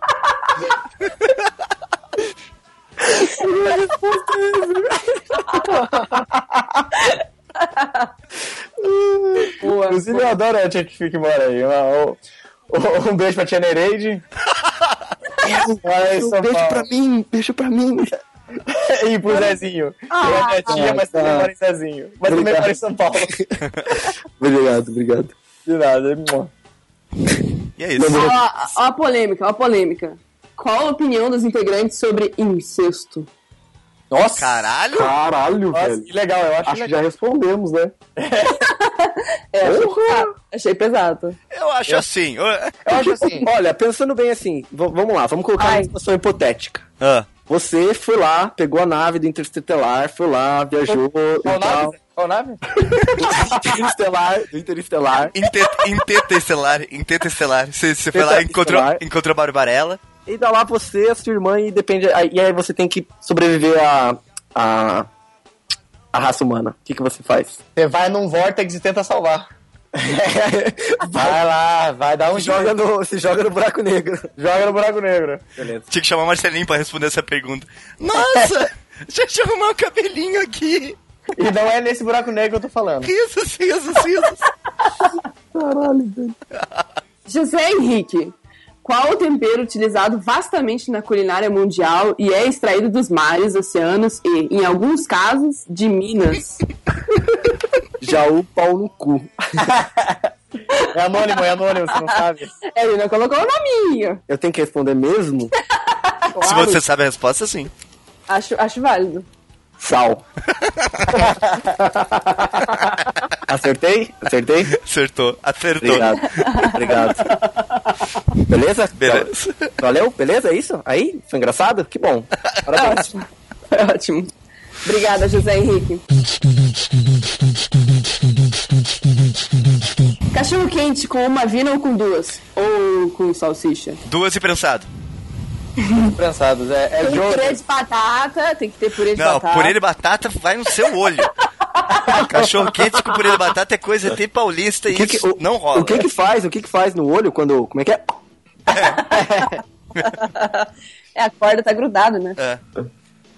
Boa. Inclusive, eu adoro a tia que fica e mora aí. Uma- um- um- um beijo pra tia Nereide. Ai, São Beijo Paulo. pra mim, beijo pra mim. E pro Zezinho. Ah, é minha tia, tá. mas também mora em Zezinho. Mas também Obrigado. mora em São Paulo. Obrigado, obrigado. De nada. Mua. E é isso. Ó, a- ó a polêmica, ó a polêmica. Qual a opinião dos integrantes sobre incesto? Nossa. Caralho? Caralho, Nossa, velho. que legal. Eu acho, Acho que legal. já respondemos, né? É, achei, pesado, achei pesado. Eu acho assim. eu- Eu acho assim. Olha, pensando bem assim, vamos lá, vamos colocar Ai. uma situação hipotética. Ah, Você foi lá, pegou a nave do Interestelar, foi lá, viajou Qual e tal. nave? Qual nave? Interestelar, do Interestelar. Interestelar, interestelar. Você, foi lá e encontrou, encontrou a Barbarella. E dá lá você, a sua irmã, e depende. E aí você tem que sobreviver a. a. a raça humana. O que, que você faz? Você vai num vórtex e tenta salvar. vai lá, vai dar um Se joga no, se joga no buraco negro. Joga no buraco negro. Beleza. Tinha que chamar o Marcelinho pra responder essa pergunta. Nossa! deixa eu arrumar o cabelinho aqui. E não é nesse buraco negro que eu tô falando. Risos, risos, risos. Caralho, velho. José Henrique, qual o tempero utilizado vastamente na culinária mundial e é extraído dos mares, oceanos e, em alguns casos, de minas? Já o pau no cu. É anônimo, é anônimo, você não sabe. Ele não colocou o nominho. Eu tenho que responder mesmo? Se você sabe a resposta, sim. Acho, acho válido. Sal. Acertei? Acertei? Acertou, acertou. Obrigado. Obrigado. Beleza? Beleza. Valeu? Beleza? É isso? Aí? Foi engraçado? Que bom. Parabéns. Ótimo. Ótimo. Obrigada, José Henrique. Cachorro quente com uma vina ou com duas? Ou com salsicha? Duas e prensado. Prensados, é, é Tem purê de batata, tem que ter purê de Não, batata. purê de batata vai no seu olho. Cachorro quente com purê de batata é coisa de paulista e O que que- isso o- não rola. O que que faz? O que que faz no olho quando... Como é que é? É, a corda tá grudada, né? É.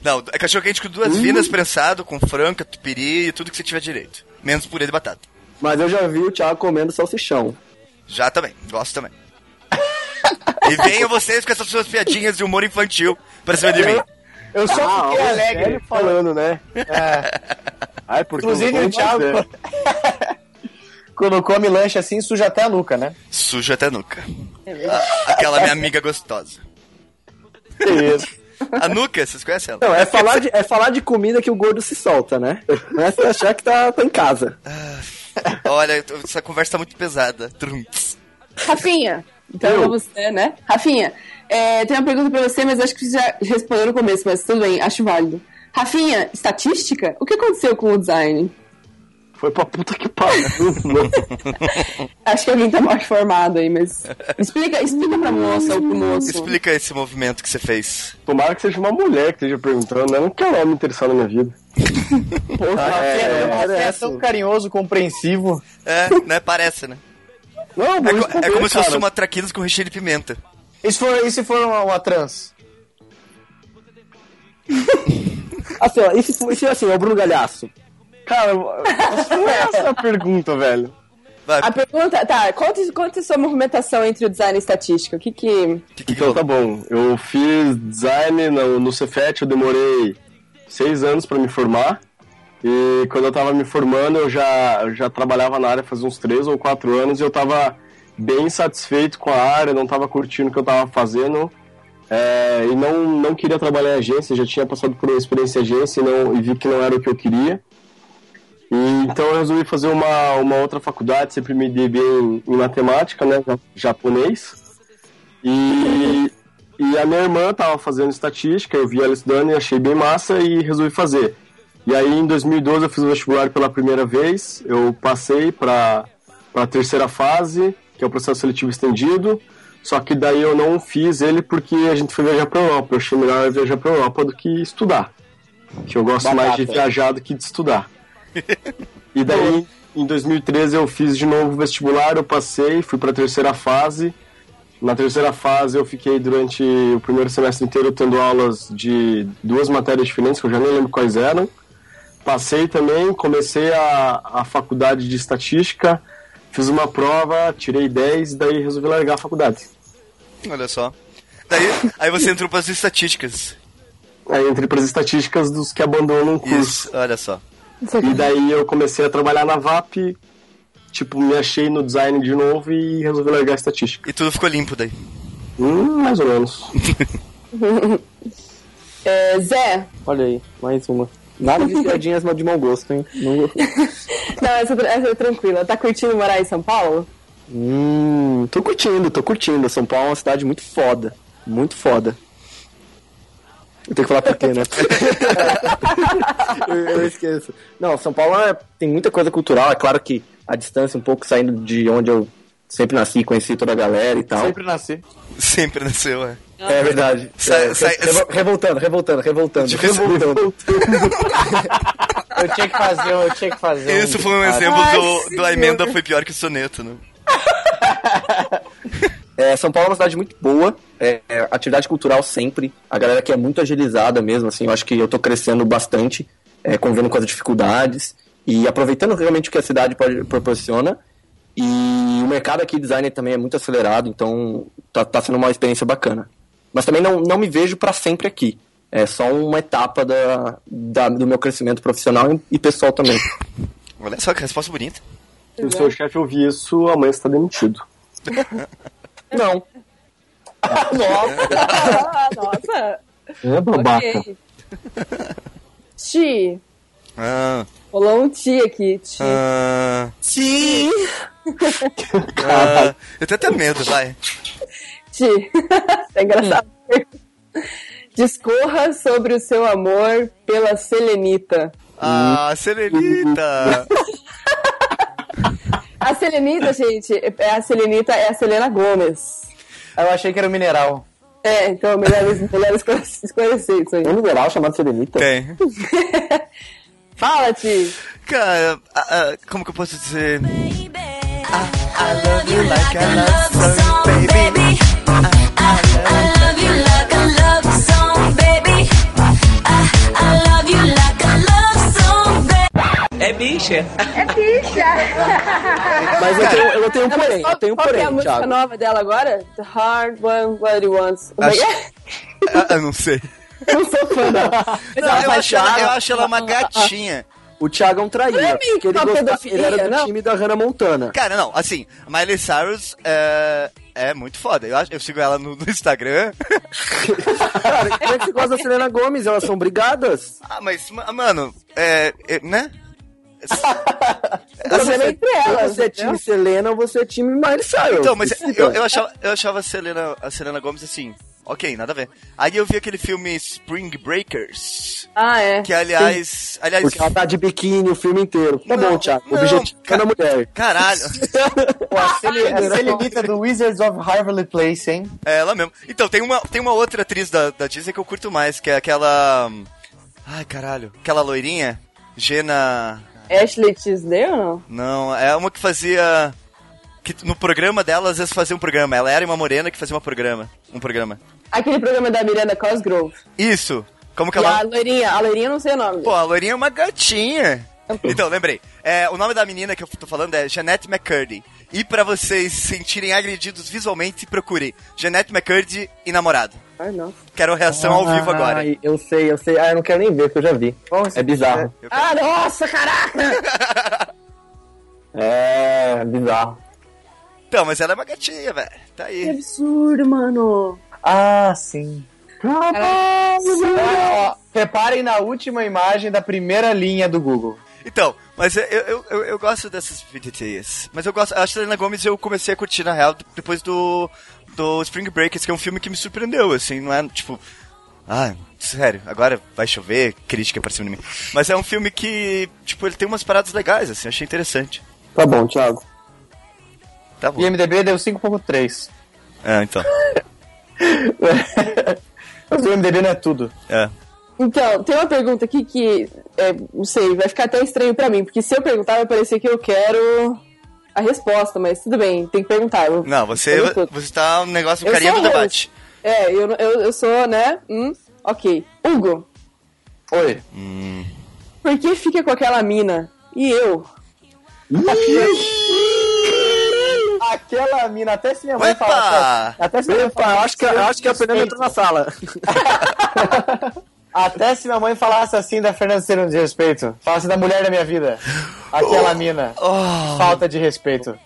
Não, é cachorro quente com duas vinas prensado, com franca, tupiri e tudo que você tiver direito. Menos purê de batata. Mas eu já vi o Thiago comendo salsichão. Já também, gosto também. E venham vocês com essas suas piadinhas de humor infantil pra cima de mim. Eu só Ah, fiquei o alegre. falando, né? É. Ai, porque Inclusive o Thiago, fazer. quando come lanche assim, suja até a nuca, né? Sujo até nuca. A- aquela minha amiga gostosa. Que isso. A nuca, vocês conhecem ela? Não, é falar, de, é falar de comida que o gordo se solta, né? Não é você achar que tá, tá em casa. Olha, essa conversa tá muito pesada. Trunks. Rafinha, então Eu? é você, né? Rafinha, é, tem uma pergunta pra você, mas acho que você já respondeu no começo, mas tudo bem, acho válido. Rafinha, estatística? O que aconteceu com o design? Foi pra puta que pariu. Acho que alguém tá mal informado aí, mas. Explica, explica pra moça ou pro moço. Explica esse movimento que você fez. Tomara que seja uma mulher que esteja perguntando, né? Não quero homem interessado na minha vida. Porra, é, é, tão carinhoso, compreensivo. É, né? Parece, né? Não, É, é como se fosse uma traquinas com recheio de pimenta. E se for, e se for uma, uma trans? Assim, ó, e se, for- e se assim, é o Bruno Galhaço? Cara, não é essa a pergunta, velho. A pergunta, tá, conta, conta sua movimentação entre o design e estatística. O que que. então tá bom. Eu fiz design no, no Cefet, eu demorei seis anos pra me formar. E quando eu tava me formando, eu já, eu já trabalhava na área faz uns três ou quatro anos e eu tava bem satisfeito com a área, não tava curtindo o que eu tava fazendo. É, e não, não queria trabalhar em agência, já tinha passado por uma experiência em agência e, não, e vi que não era o que eu queria. E, então eu resolvi fazer uma, uma outra faculdade, sempre me dei bem em matemática, né, ja- japonês. E, e a minha irmã estava fazendo estatística, eu vi ela estudando e achei bem massa e resolvi fazer. E aí em 2012 eu fiz o vestibular pela primeira vez, eu passei para a terceira fase, que é o processo seletivo estendido, só que daí eu não fiz ele porque a gente foi viajar para Europa. Eu achei melhor viajar para Europa do que estudar. Que eu gosto mais de Batata. viajar do que de estudar. E daí, em 2013, eu fiz de novo o vestibular, eu passei, fui para a terceira fase. Na terceira fase, eu fiquei durante o primeiro semestre inteiro tendo aulas de duas matérias diferentes, que eu já nem lembro quais eram. Passei também, comecei a, a faculdade de estatística, fiz uma prova, tirei 10 e daí resolvi largar a faculdade. Olha só. Daí, aí você entrou para as estatísticas. Aí entrei para as estatísticas dos que abandonam o curso. Isso, olha só. E daí eu comecei a trabalhar na VAP, tipo, me achei no design de novo e resolvi largar a estatística. E tudo ficou limpo daí. Hum, mais ou menos. É, Zé, Olha aí, mais uma. Nada de piadinhas de mau gosto, hein? Não... não, essa, essa é tranquila. Tá curtindo morar em São Paulo? Hum, tô curtindo, tô curtindo. São Paulo é uma cidade muito foda. Muito foda. Eu tenho que falar por quê, né? eu, eu esqueço. Não, São Paulo é- tem muita coisa cultural. É claro que a distância, um pouco saindo de onde eu sempre nasci, conheci toda a galera e tal. Sempre nasci. Sempre nasceu, é. É verdade. Sai- É, sai- revo- revoltando, revoltando, revoltando. Difícil- revoltando. Eu tinha que fazer, eu tinha que fazer. Isso foi um exemplo Ai, do, do emenda foi pior que o soneto, né? É, São Paulo é uma cidade muito boa, é, é, atividade cultural sempre, a galera aqui é muito agilizada mesmo, assim, eu acho que eu tô crescendo bastante, é, convivendo com as dificuldades e aproveitando realmente o que a cidade pode, proporciona. E o mercado aqui de design também é muito acelerado, então tá, tá sendo uma experiência bacana. Mas também não, não me vejo para sempre aqui. É só uma etapa da, da- do meu crescimento profissional e- pessoal também. Olha só que resposta bonita. Se o seu chefe ouvir isso, amanhã você tá demitido. Não. Nossa! Nossa! É babaca. Ok. Ti. Ah, Rolou um ti aqui. Ti. ah, Sim! ah, eu tenho até medo, vai. Ti. é engraçado. Discorra sobre o seu amor pela Selenita. Ah, Serenita! A Selenita, gente, é a Selenita é a Selena Gomes. Eu achei que era o mineral. É, então melhor, melhor esclare- esclarecer isso aí. Tem um mineral chamado Serenita? Tem. Fala, Ti. Cara, ah, ah, como que eu posso dizer? Ah, I love you like I love song, baby. É bicha. É bicha. Mas eu tenho, eu tenho um porém, eu tenho um Qual que é porém, a música Thiago. nova dela agora? The Hard One, What He Wants. É? Ah, eu não sei. Eu não sou fã, não. Não, eu, acho ela, eu acho ela uma gatinha. O Thiago é um traíra, Não é meio ele, gostava, ele era do não? time da Hannah Montana. Cara, não, assim, Miley Cyrus é, é muito foda. Eu, acho- eu sigo ela no, no Instagram. Cara, como é que você gosta da Selena Gomes? Elas são brigadas? Ah, mas, ma- mano, é, é, né? Você é entre elas, você é entendeu? time Selena ou você é time Miley Cyrus. Então, mas eu, eu, achava, eu achava a Selena, a Selena Gomes assim. Ok, nada a ver. Aí eu vi aquele filme Spring Breakers, Ah, é. que aliás, aliás, Porque ela tá de biquíni o filme inteiro. Tá Não, bom, Thiago. não, Objetivo ca- da mulher. caralho, Pô, a Celi- a Celebita do Wizards of Harvard Place, hein? é ela mesmo. Então, tem uma, tem uma outra atriz da, da Disney que eu curto mais, que é aquela... Ai, caralho, aquela loirinha, Gena... Ashley Tisdale ou não? Não, é uma que fazia... Que no programa dela, às vezes fazia um programa. Ela era uma morena que fazia um programa. Um programa. Aquele programa da Miranda Cosgrove. Isso! Como que E ela... a loirinha, a loirinha eu não sei o nome. Pô, a loirinha é uma gatinha. Então, lembrei. É, o nome da menina que eu tô falando é Jeanette McCurdy. E pra vocês se sentirem agredidos visualmente, procurem Jeanette McCurdy e namorado. Ai, não. Quero reação ao vivo agora. Ai, eu sei, eu sei. Ah, eu não quero nem ver, porque eu já vi. É bizarro. Ah, nossa, caraca! É bizarro. Então, mas ela é uma gatinha, velho. Tá Que aí. absurdo, mano. Ah, sim. Reparem na última imagem da primeira linha do Google. Então, mas eu, eu, eu, eu gosto dessas VTTs. Mas eu gosto. A Selena Gomes eu comecei a curtir, na real, depois do, do Spring Breakers, que é um filme que me surpreendeu, assim, não é tipo. Ah, sério, agora vai chover, crítica pra cima de mim. Mas é um filme que, tipo, ele tem umas paradas legais, assim, achei interessante. Tá bom, Thiago. Tá bom. E MDB deu 5.3. É, então. Mas o MDB não é tudo. É. Então, tem uma pergunta aqui que, é, não sei, vai ficar até estranho pra mim, porque se eu perguntar vai parecer que eu quero a resposta, mas tudo bem, tem que perguntar. Eu- Não, você, você tá um negócio carinha do debate. É, eu, eu, eu sou, né? Hum, ok. Hugo, Oi. por que fica com aquela mina? E eu? Aquela mina, até se minha mãe Opa! falar. Até se minha mãe Epa, falar. acho que, acho que a Fernanda entrou na sala. Até se minha mãe falasse assim da Fernanda ser um desrespeito. Falasse da mulher da minha vida. Aquela mina. Falta de respeito.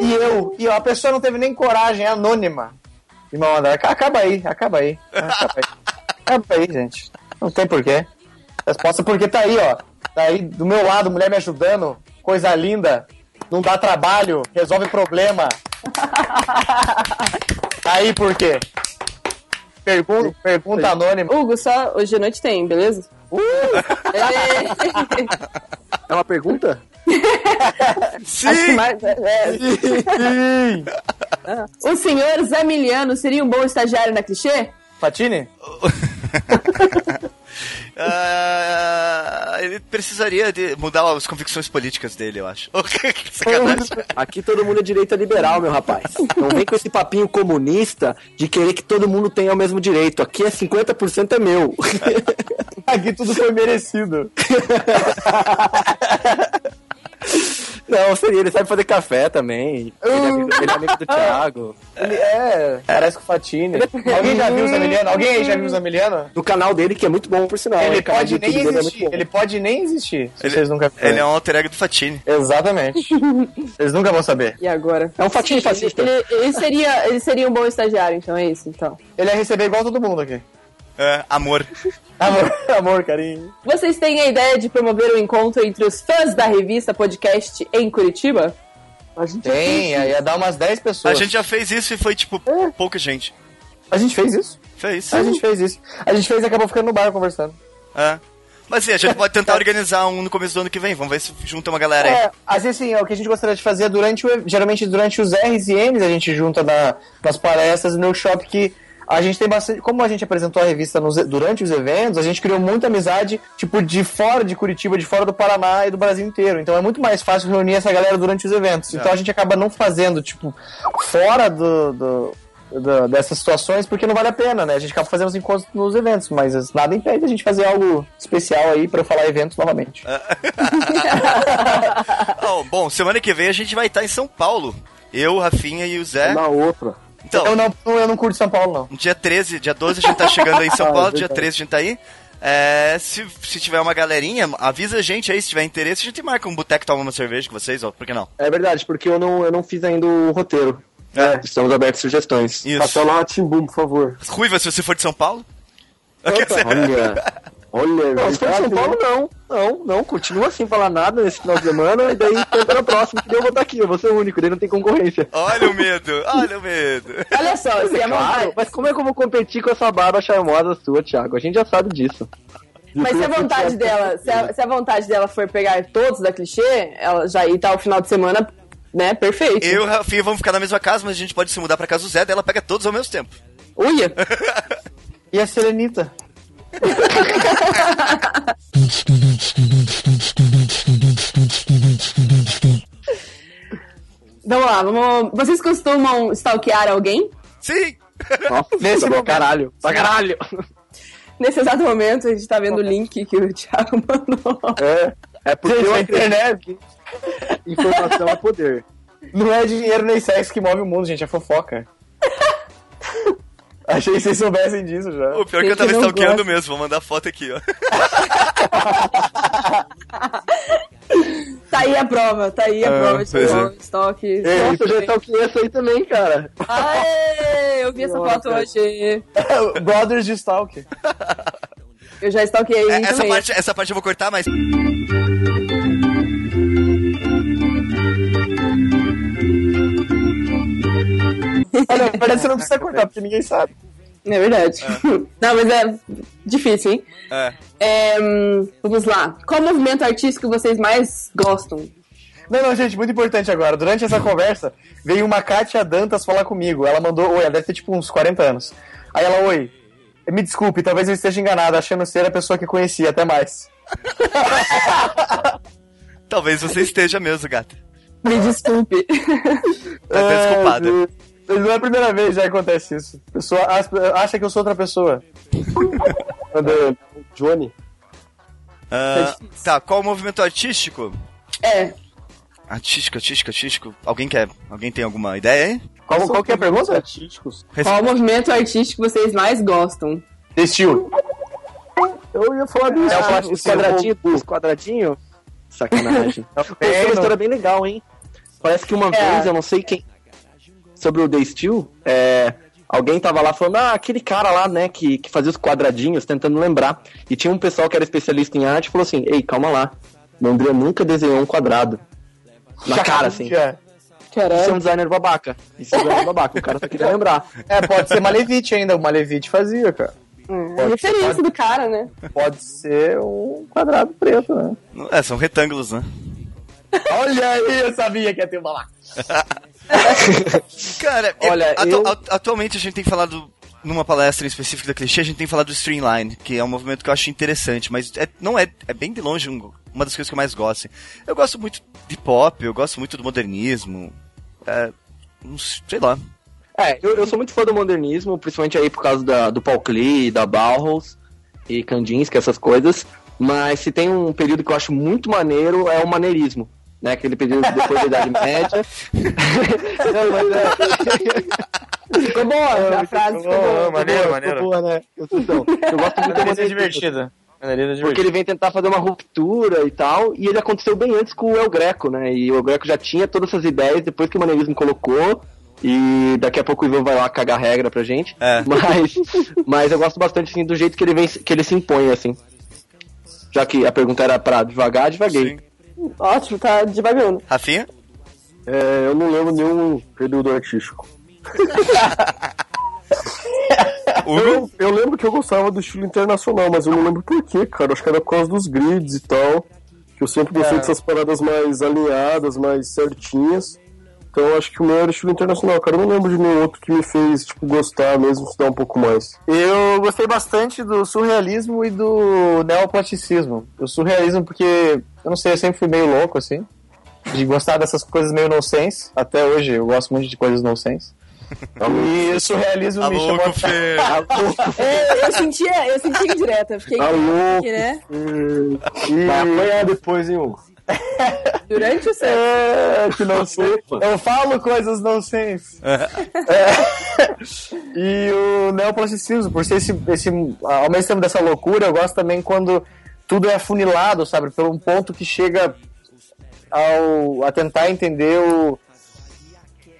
E eu, e a pessoa não teve nem coragem, é anônima. Me mandar. Acaba aí, acaba aí. Acaba aí, acaba aí gente. Não tem porquê. Resposta porque tá aí, ó. Tá aí do meu lado, mulher me ajudando. Coisa linda. Não dá trabalho, resolve problema. Tá aí por quê? Pergunta, pergunta anônima. Hugo, só hoje à noite tem, beleza? É uma pergunta? Sim! Mais, é, é. O senhor Zamiliano seria um bom estagiário na clichê? Patini? Ah, ele precisaria de mudar as convicções políticas dele, eu acho. Aqui todo mundo é direita liberal, meu rapaz. Não vem com esse papinho comunista de querer que todo mundo tenha o mesmo direito. Aqui é 50% é meu. Aqui tudo foi merecido. Não, seria, ele sabe fazer café também. Ele é amigo, ele é amigo do Thiago. Ele é, parece com o Fatini. Alguém já viu o Zamiliano? Alguém aí já viu o Zamiliano? No canal dele, que é muito bom, por sinal. Ele pode de nem dele é muito existir. Ele pode nem existir, se Ele- vocês nunca viram. Ele é um alter ego do Fatini. Exatamente. Vocês nunca vão saber. E agora? É um fatinho Ele, fascista. ele- ele seria, ele seria um bom estagiário, então é isso, então. Ele ia receber igual todo mundo aqui. É, amor. Amor, amor, carinho. Vocês têm a ideia de promover um encontro entre os fãs da revista podcast em Curitiba? A gente Tem, ia dar umas 10 pessoas. A gente já fez isso e foi, tipo, pouca gente. A gente fez isso. Fez. A gente fez isso. A gente fez e acabou ficando no bar conversando. É. Mas sim, a gente pode tentar organizar um no começo do ano que vem. Vamos ver se junta uma galera aí. É, às vezes assim, é o que a gente gostaria de fazer durante o, geralmente durante os R's e M's a gente junta na, nas palestras no workshop que a gente tem bastante, como a gente apresentou a revista nos- durante os eventos, a gente criou muita amizade, tipo, de fora de Curitiba, de fora do Paraná e do Brasil inteiro. Então é muito mais fácil reunir essa galera durante os eventos. Então a gente acaba não fazendo, tipo, fora do, do- dessas situações, porque não vale a pena, né? A gente acaba fazendo os encontros nos eventos, mas nada impede a gente fazer algo especial aí pra falar eventos novamente. Oh, bom, semana que vem a gente vai estar em São Paulo. Eu, Rafinha e o Zé. Na outra. Então, Eu não, eu não curto São Paulo, não. dia 13, dia 12 a gente tá chegando aí em São Ah, Paulo, verdade. dia 13 a gente tá aí. É, se, se tiver uma galerinha, avisa a gente aí, se tiver interesse, a gente marca um boteco tomar uma cerveja com vocês, ó, por que não? É verdade, porque eu não, eu não fiz ainda o roteiro. É. Estamos abertos a sugestões. Isso. Passa lá, Timbum, por favor. Ruiva, se você for de São Paulo. Olha. Olha, não, se for de São Paulo, não. Não, não, continua sem falar nada nesse final de semana, e daí tenta no próximo, que daí eu vou estar aqui, eu vou ser o único, daí não tem concorrência. Olha o medo, olha o medo. Olha só, se é claro, vontade. mas como é que eu vou competir com essa barba charmosa sua, Thiago? A gente já sabe disso. Mas se a vontade dela, se a, se a vontade dela for pegar todos da clichê, ela já ir tá o final de semana, né, perfeito. Eu e o Rafinha vamos ficar na mesma casa, mas a gente pode se mudar pra casa do Zé, daí ela pega todos ao mesmo tempo. Uia! E a Serenita? Vamos lá, vamos. Vocês costumam stalkear alguém? Sim! Nossa, Nesse pra momento. caralho, pra caralho. Nesse exato momento, a gente tá vendo o link que o Thiago mandou. É, é porque Gente, eu a internet que informação é poder. não é dinheiro nem sexo que move o mundo, gente, é fofoca. Achei que vocês soubessem disso já. O pior é que eu tava stalkeando mesmo, vou mandar foto aqui, ó. Tá aí a prova, tá aí a Ah, prova de é. estoque. Nossa, eu já stalkeei essa aí também, cara. Aê, eu vi essa Nossa. foto hoje. Brothers de Stalker. Eu já stalkeei É, essa, também. parte, essa parte eu vou cortar, mas. Olha, na verdade você não precisa cortar, porque ninguém sabe. É verdade. Não, mas é difícil, hein? É. É, vamos lá. Qual movimento artístico vocês mais gostam? Não, não, gente, muito importante agora. Durante essa conversa, veio uma Kátia Dantas falar comigo. Ela mandou, oi, ela deve ter tipo uns 40 anos. Aí ela, oi, me desculpe, talvez eu esteja enganada, achando ser a pessoa que conhecia, até mais. Talvez você esteja mesmo, gata. Me desculpe. Tá até desculpada. É, não é a primeira vez que acontece isso. A pessoa acha que eu sou outra pessoa. Cadê? Johnny? Ah, tá, qual o movimento artístico? É. Artístico, artístico, artístico. Alguém quer? Alguém tem alguma ideia aí? Qual, qual que é a pergunta? Artísticos. Qual movimento artístico vocês mais gostam? Estilo. Eu ia falar disso. É o os quadradinhos, os quadradinhos. Sacanagem. Tem uma história bem legal, hein? Parece que uma É. vez, eu não sei quem. Sobre o The Steel, é, alguém tava lá falando, ah, aquele cara lá, né, que, que fazia os quadradinhos, tentando lembrar. E tinha um pessoal que era especialista em arte e falou assim: ei, calma lá. O André nunca desenhou um quadrado. Na cara, assim. Isso é Caralho. um designer babaca. Isso é um designer babaca. O cara só queria lembrar. É, pode ser Malevite ainda. O Malevite fazia, cara. É a referência do cara, né? Pode ser um quadrado preto, né? É, são retângulos, né? Olha aí, eu sabia que ia ter uma lá. Cara, Olha, atu- eu- atu- atualmente a gente tem falado numa palestra específica da clichê, a gente tem falado do Streamline, que é um movimento que eu acho interessante, mas é- não é, é bem de longe um- uma das coisas que eu mais gosto. Eu gosto muito de pop, eu gosto muito do modernismo, é, sei lá. É, eu, eu sou muito fã do modernismo, principalmente aí por causa da, do Paul Klee, da Bauhaus e Kandinsky, essas coisas. Mas se tem um período que eu acho muito maneiro, é o maneirismo. Né, aquele período depois da Idade Média. Não, mas é... Ficou boa, a frase ficou boa. maneiro, maneiro. boa, né? Então, eu gosto muito Maneirismo é divertida. É Porque ele vem tentar fazer uma ruptura e tal, e ele aconteceu bem antes com o El Greco, né? E o El Greco já tinha todas essas ideias depois que o maneirismo colocou, e daqui a pouco o Ivan vai lá cagar regra pra gente. É. Mas, mas eu gosto bastante assim, do jeito que ele, vem, que ele se impõe, assim. Já que a pergunta era pra devagar, devaguei. Sim. Ótimo, tá devagando. Rafinha? É, eu não lembro nenhum período artístico. Eu, eu lembro que eu gostava do estilo internacional, mas eu não lembro por quê, cara. Acho que era por causa dos grids e tal. Que eu sempre gostei É. dessas paradas mais alinhadas, mais certinhas. Então eu acho que o meu era estilo internacional, cara. Eu não lembro de nenhum outro que me fez, tipo, gostar mesmo, estudar um pouco mais. Eu gostei bastante do surrealismo e do neoplasticismo. O surrealismo porque, eu não sei, eu sempre fui meio louco, assim. De gostar dessas coisas meio nonsense. Até hoje eu gosto muito de coisas nonsense. E o surrealismo me chamou... louco, Fê. É, eu sentia, eu sentia indireta. Fiquei louco. aqui, né? E... Vai apanhar depois, hein, Hugo? Durante o sexo. É, que não sei. Eu falo coisas nonsense. É. E o neoplasticismo, por ser esse, esse. Ao mesmo tempo dessa loucura, eu gosto também quando tudo é afunilado, sabe? Por um ponto que chega ao, a tentar entender o.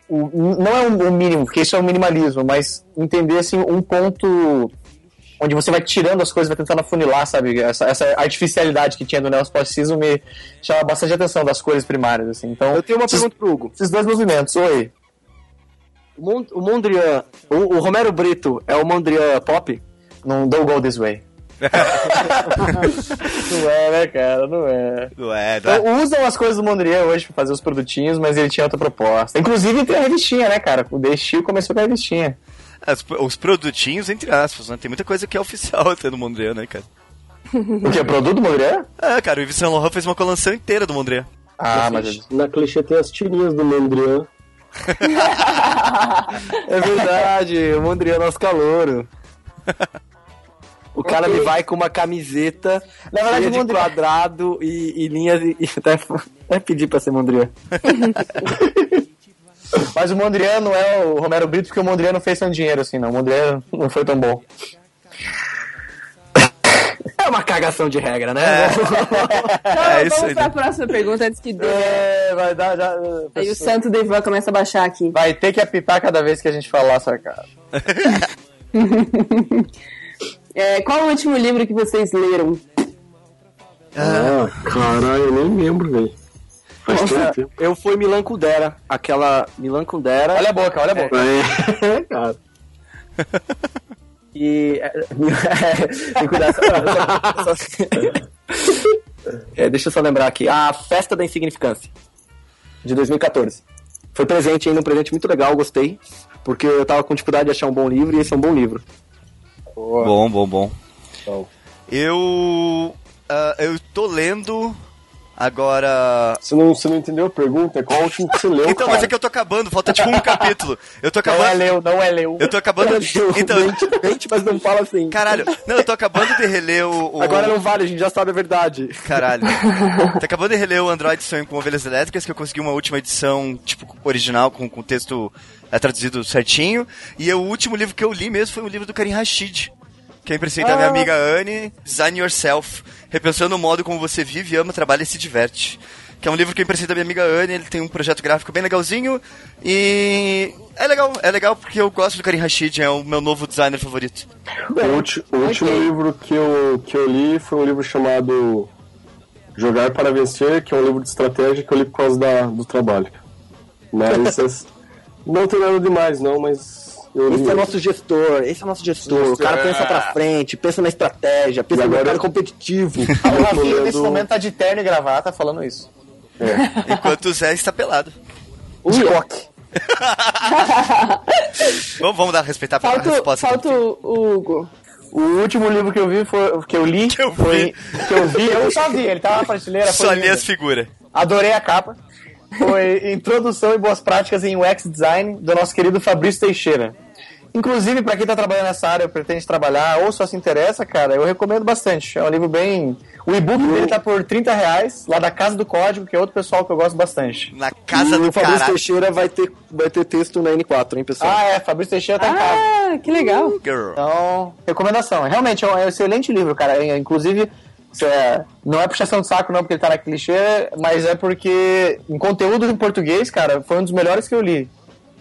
o não é o mínimo, porque isso é o minimalismo, mas entender assim, um ponto onde você vai tirando as coisas, vai tentando afunilar, sabe? Essa, essa artificialidade que tinha do neoclassicismo me chama bastante atenção das cores primárias, assim. Então, Eu tenho uma esses- pergunta pro Hugo. Esses dois movimentos, oi. O Mondrian, o, o Romero Brito é o Mondrian pop? Não don't go this way. não é, né, cara? Não é. Não é, não é. Então, usam as coisas do Mondrian hoje pra fazer os produtinhos, mas ele tinha outra proposta. Inclusive tem a revistinha, né, cara? O The Steel começou com a revistinha. As- os produtinhos, entre aspas, né? Tem muita coisa que é oficial até no Mondrian, né, cara? O que? É produto do Mondrian? É, cara, o Yves Saint Laurent fez uma coleção inteira do Mondrian. Ah, Na clichê- Na clichê tem as tirinhas do Mondrian. É verdade, o Mondrian é nosso calouro. O cara Ok. ele vai com uma camiseta Na verdade, cheia de Mondrian- quadrado e, e linhas e, e até, até pedir pra ser Mondrian. Mas o Mondrian não é o Romero Brito, porque o Mondrian não fez tanto dinheiro assim, não. O Mondrian não foi tão bom. É uma cagação de regra, né? Então, É vamos pra né? próxima pergunta antes que dê. É, vai dar já. Aí o santo do Ivan começa a baixar aqui. Vai ter que apitar cada vez que a gente falar sarcasmo. É, qual o último livro que vocês leram? Ah, caralho, eu nem lembro, velho. Faz tanto tempo. Eu fui Milan Kundera, aquela Milan Kundera. Olha a boca, olha a boca. É, cara. E. Tem cuidado. só- É, deixa eu só lembrar aqui. A Festa da Insignificância, de 2014. Foi presente ainda, um presente muito legal, gostei. Porque eu tava com dificuldade de achar um bom livro e esse é um bom livro. Bom, bom, bom. Bom. Eu. ah, eu tô lendo agora. Você não, você não entendeu a pergunta? Qual o último que você leu, Então, cara? mas é que eu tô acabando, falta tipo um capítulo. Eu tô Não é acabando. leu, não é leu. Eu tô acabando. Então, Mente, mas não fala assim. caralho, não, eu tô acabando de reler o. o- Agora não vale, a gente já sabe a verdade. Caralho. Tô acabando de reler o Android Sonho com Ovelhas Elétricas, que eu consegui uma última edição, tipo, original, com, com o texto é, traduzido certinho. E o último livro que eu li mesmo foi o livro do Karim Rashid. Que é emprestei da minha Ah. amiga Anne, Design Yourself, repensando o modo como você vive, ama, trabalha e se diverte. Que é um livro que eu emprestei da minha amiga Anne, ele tem um projeto gráfico bem legalzinho e é legal, é legal porque eu gosto do Karim Rashid, é o meu novo designer favorito. O, ulti- o último livro que eu, que eu li foi um livro chamado Jogar para Vencer, que é um livro de estratégia que eu li por causa da, do trabalho. Mas es- não tem nada demais, não, mas eu li. Esse é nosso gestor, esse é nosso gestor. O cara É. pensa pra frente, pensa na estratégia, pensa no cara eu- competitivo. O Rafinha lendo- nesse momento tá de terno e gravata falando isso. Enquanto o Zé está pelado. De coque. Vamos, vamos dar respeitar a Falta, resposta. falta o Hugo. O último livro que eu vi foi. que eu li. Que eu foi, vi. que eu vi, eu só vi, ele tava na prateleira. foi Só li as figuras. Adorei a capa. Foi Introdução e Boas Práticas em UX Design, do nosso querido Fabrício Teixeira. Inclusive, para quem tá trabalhando nessa área, pretende trabalhar, ou só se interessa, cara, eu recomendo bastante. É um livro bem. O e-book dele tá por 30 reais, lá da Casa do Código, que é outro pessoal que eu gosto bastante. Na casa e do o Fabrício. Teixeira vai ter, vai ter texto na N4, hein, pessoal? Ah, é, Fabrício Teixeira tá em casa. Ah, que legal. Girl. Então, recomendação. Realmente, é um é excelente livro, cara. É, Inclusive, é- não é puxação de saco, não, porque ele tá na clichê, mas é porque, em conteúdo em português, cara, foi um dos melhores que eu li.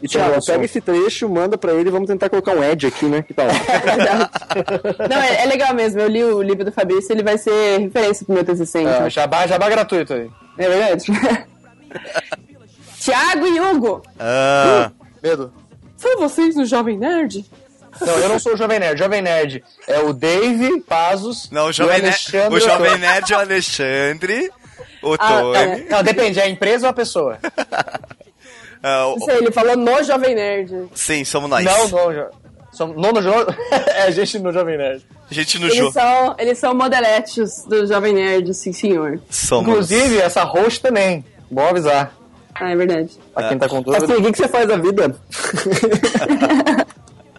E Thiago, pega esse trecho, manda pra ele e vamos tentar colocar um Edge aqui, né? Que tal? Não, é, é legal mesmo. Eu li o livro do Fabrício ele vai ser referência pro meu TCC. então. É, jabá, jabá gratuito aí. É verdade. Tiago e Hugo, Ah, Medo. são vocês no Jovem Nerd? Não, eu não sou o Jovem Nerd. Jovem Nerd é o Dave Pazos. não, o Jovem, Nerd, Alexandre o Jovem. Nerd é o Alexandre, o Ah, Tony. Não, depende, é a empresa ou a pessoa? o- Não sei, ele falou no Jovem Nerd. sim, somos nós. Não, não. jo- Som- Não no jogo. é a gente no Jovem Nerd. A gente no Eles jogo. são, eles são modeletes do Jovem Nerd, sim senhor. Somos. Inclusive, essa host também. Bom avisar. Ah, é verdade. Pra quem tá com dúvida. Assim, o que, que você faz da vida?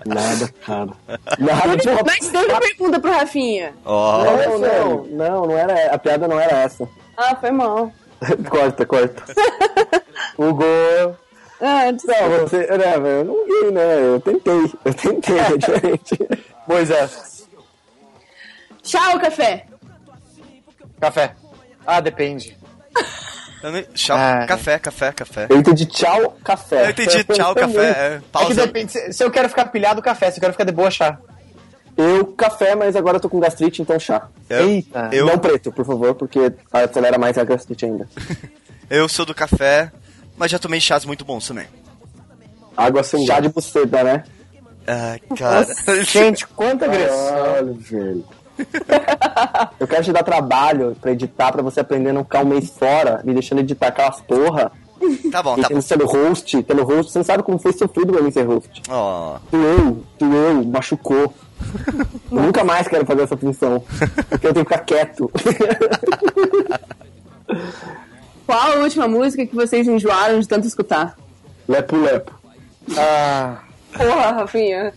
Nada, cara. Nada, tipo, Mas tem uma pergunta pro Rafinha. Ó, não, não, não, não era, a piada não era essa. Ah, foi mal. corta, corta. Hugo. Ah, desculpa. Não, você, não, eu não ri, né? Eu tentei, eu tentei, é diferente. Moisés. Tchau, café. Café. Ah, depende. Eu nem- tchau, Ah. café, café, café. Eu entendi tchau, café. Eu entendi, Foi- tchau, café. É, É que pausa. depende. Se, se eu quero ficar pilhado, café. Se eu quero ficar de boa, chá. Eu, café, mas agora eu tô com gastrite, então chá. Eu- Eita. eu- Não preto, por favor, porque acelera mais a gastrite ainda. Eu sou do café, mas já tomei chás muito bons também. Água sem Chá de buceta, né? Ai, cara. Gente, quanta agressão. Caralho, velho. Eu quero te dar trabalho pra editar, pra você aprender a não ficar um mês fora, me deixando editar aquelas porra. Tá bom, E tá tendo bom. sendo host, tendo host, você não sabe como foi sofrido pra mim ser host. Ó. Doeu, doeu, machucou. Eu nunca mais quero fazer essa função. Porque eu tenho que ficar quieto. Qual a última música que vocês enjoaram de tanto escutar? Lepo lepo. Ah, Porra, Rafinha.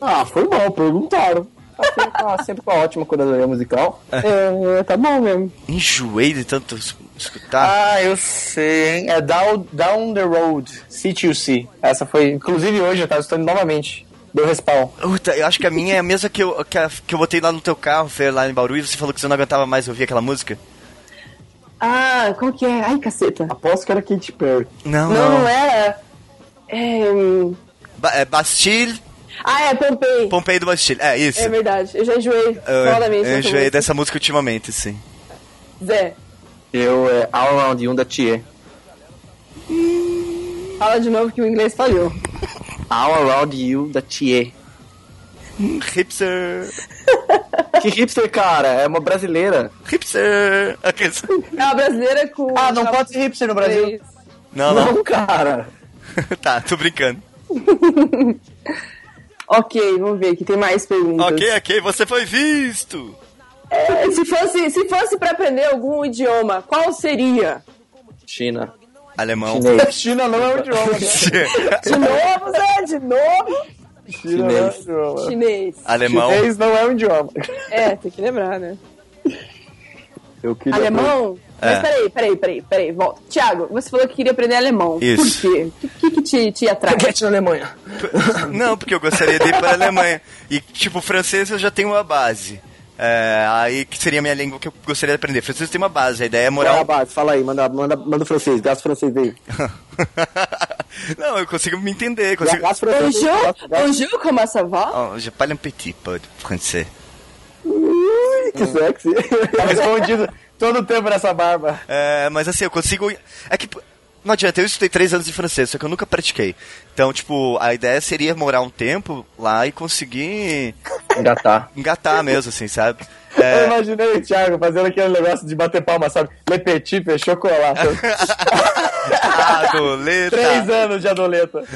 Ah, foi bom, perguntaram. Assim, tá sempre com a ótima curadoria musical. É, tá bom mesmo. Enjoei de tanto es- escutar. ah, eu sei, hein? É Down, Down the Road, C2C. Essa foi, inclusive hoje eu tava escutando novamente. Deu respawn. Puta, eu acho que a minha é a mesma que eu, que, a- que eu botei lá no teu carro, Fer, lá em Bauru, e você falou que você não aguentava mais ouvir aquela música. Ah, qual que é? Ai, caceta. Aposto que era Katy Perry. Não, Não, não. não era. É... hum, Ba é Bastille, Ah, é Pompei. Pompei do Bastille. É, isso. É verdade. Eu já enjoei eu, novamente. eu dessa enjoei música. dessa música ultimamente, sim. Zé, Eu, é All Around You da Thier. fala de novo que o inglês falhou. All Around You da Thier. Hipster. Que hipster, cara? É uma brasileira. Hipster. É uma brasileira com. Ah, não pode ser hipster no Brasil. Não, não. Não, cara. tá, tô brincando. Ok, vamos ver aqui, tem mais perguntas. Ok, ok, você foi visto. É, se, fosse, se fosse pra aprender algum idioma, qual seria? China. Alemão. Chinês. China não é um idioma. né? De novo, Zé, de novo? China não é um idioma. Chinês. Alemão. Chinês não é um idioma. É, tem que lembrar, né? Eu queria Alemão? É. Mas peraí, peraí, peraí, peraí, volta. Tiago, você falou que queria aprender alemão. Isso. Por quê? O que, que, que te, te atrai? Get na Alemanha. Não, porque eu gostaria de ir para a Alemanha. E, tipo, francês eu já tenho uma base. É, aí que seria a minha língua que eu gostaria de aprender. Francês tem uma base, a ideia é Moral morar. a base, fala aí, manda, manda, manda o francês, gasta o francês aí. Não, eu consigo me entender. Consigo... Bonjour, bonjour, comment ça va? Oh, je parle un petit peu de français. Que sexy. Tava escondido todo o tempo nessa barba. É, mas assim, eu consigo. É que. Não adianta, eu estudei três anos de francês, só que eu nunca pratiquei. Então, tipo, a ideia seria morar um tempo lá e conseguir Engatar. engatar mesmo, assim, sabe? Eu É, imaginei o Thiago fazendo aquele negócio de bater palma, sabe? Le Petit, é chocolate. adoleta. Três anos de adoleta.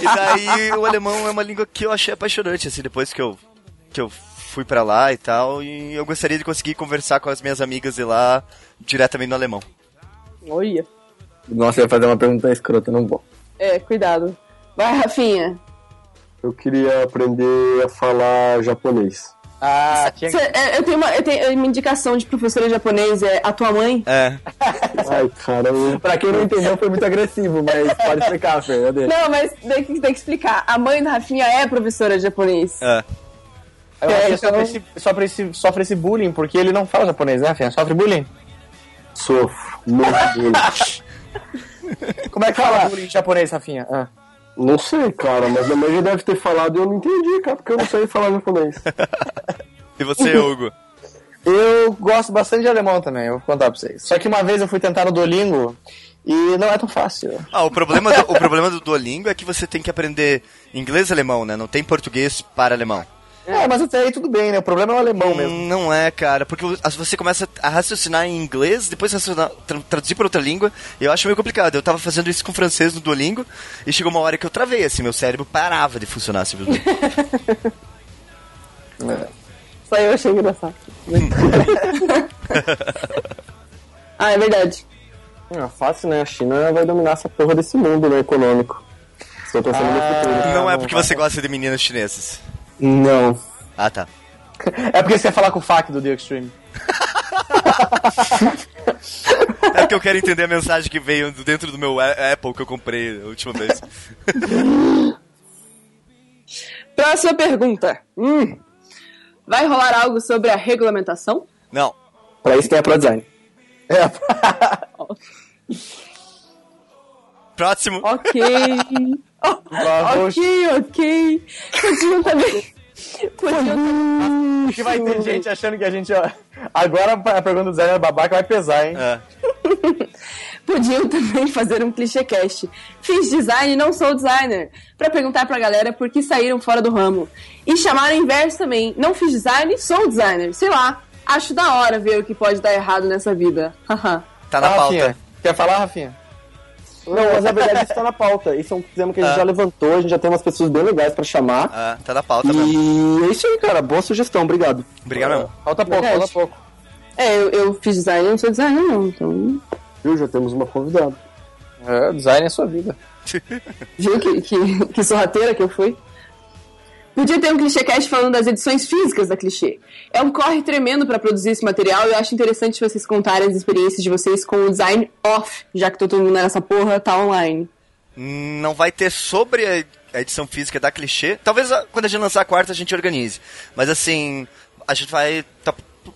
E daí o alemão é uma língua que eu achei apaixonante, assim, depois que eu, que eu fui pra lá e tal. E eu gostaria de conseguir conversar com as minhas amigas de lá diretamente no alemão. Olha. Nossa, eu ia fazer uma pergunta escrota, não vou. É, cuidado. Vai, Rafinha. Eu queria aprender a falar japonês. Ah, tinha Cê- é, eu, tenho uma, eu tenho uma indicação de professora de japonês, é a tua mãe? É. Ai, cara, eu... Pra quem não entendeu, foi muito agressivo, mas pode explicar, Fer, cadê? Não, mas tem que, tem que explicar. A mãe da Rafinha é professora de japonês. É. Eu acho que então- sofre, esse, sofre, esse, sofre esse bullying, porque ele não fala japonês, né, Fia? Sofre bullying? sofro muito bullying. Como é que fala bullying em japonês, Rafinha? Ah. Não sei, cara, mas minha mãe já deve ter falado e eu não entendi, cara, porque eu não sei falar japonês. E você, Hugo? Eu gosto bastante de alemão também, eu vou contar pra vocês. Só que uma vez eu fui tentar no Duolingo e não é tão fácil. Ah, o problema, do, o problema do Duolingo é que você tem que aprender inglês e alemão, né? Não tem português para alemão. É, mas até aí tudo bem, né? O problema é o alemão mesmo. Hum, Não é, cara, porque você começa a raciocinar em inglês, depois raciocinar, tra- traduzir para outra língua, e eu acho meio complicado. Eu tava fazendo isso com francês no Duolingo, e chegou uma hora que eu travei, assim, meu cérebro parava de funcionar simplesmente. Só eu achei engraçado. ah, é verdade. Ah, fácil, né? A China vai dominar essa porra desse mundo, né, econômico. Estou pensando no futuro. não é porque você gosta de meninas chinesas. Não. Ah, tá. É porque você ia falar com o FAQ do The Extreme. É porque eu quero entender a mensagem que veio do- dentro do meu Apple que eu comprei a última vez. Próxima pergunta. Hum. Vai rolar algo sobre a regulamentação? Não. Pra isso tem a ProDesign. Próximo. Ok. ok, ok. Continua também. Acho que vai ter gente achando que a gente. ó, Agora a pergunta do Zé babaca vai pesar, hein? É. Podiam também fazer um clichê cast. Fiz design e não sou designer. Pra perguntar pra galera por que saíram fora do ramo. E chamaram o inverso também. Não fiz design, sou designer. Sei lá. Acho da hora ver o que pode dar errado nessa vida. Tá na Ah, pauta. Rafinha, Quer falar, Rafinha? Não, mas na verdade isso tá na pauta. Isso é um tema que a gente Ah. já levantou, a gente já tem umas pessoas bem legais pra chamar. Ah, tá na pauta mesmo. E é isso aí, cara. Boa sugestão, obrigado. Obrigado mesmo. Falta pouco, falta pouco. É, eu, eu fiz design e não sou designer, não. Então. Viu? Já temos uma convidada. É, design é sua vida. Viu que, que, que sorrateira que eu fui? Podia ter um clichê cast falando das edições físicas da clichê. É um corre tremendo pra produzir esse material e eu acho interessante vocês contarem as experiências de vocês com o design off, já que todo mundo nessa porra tá online. Não vai ter sobre a edição física da clichê. Talvez ah, quando a gente lançar a quarta a gente organize. Mas assim, a gente vai. tá-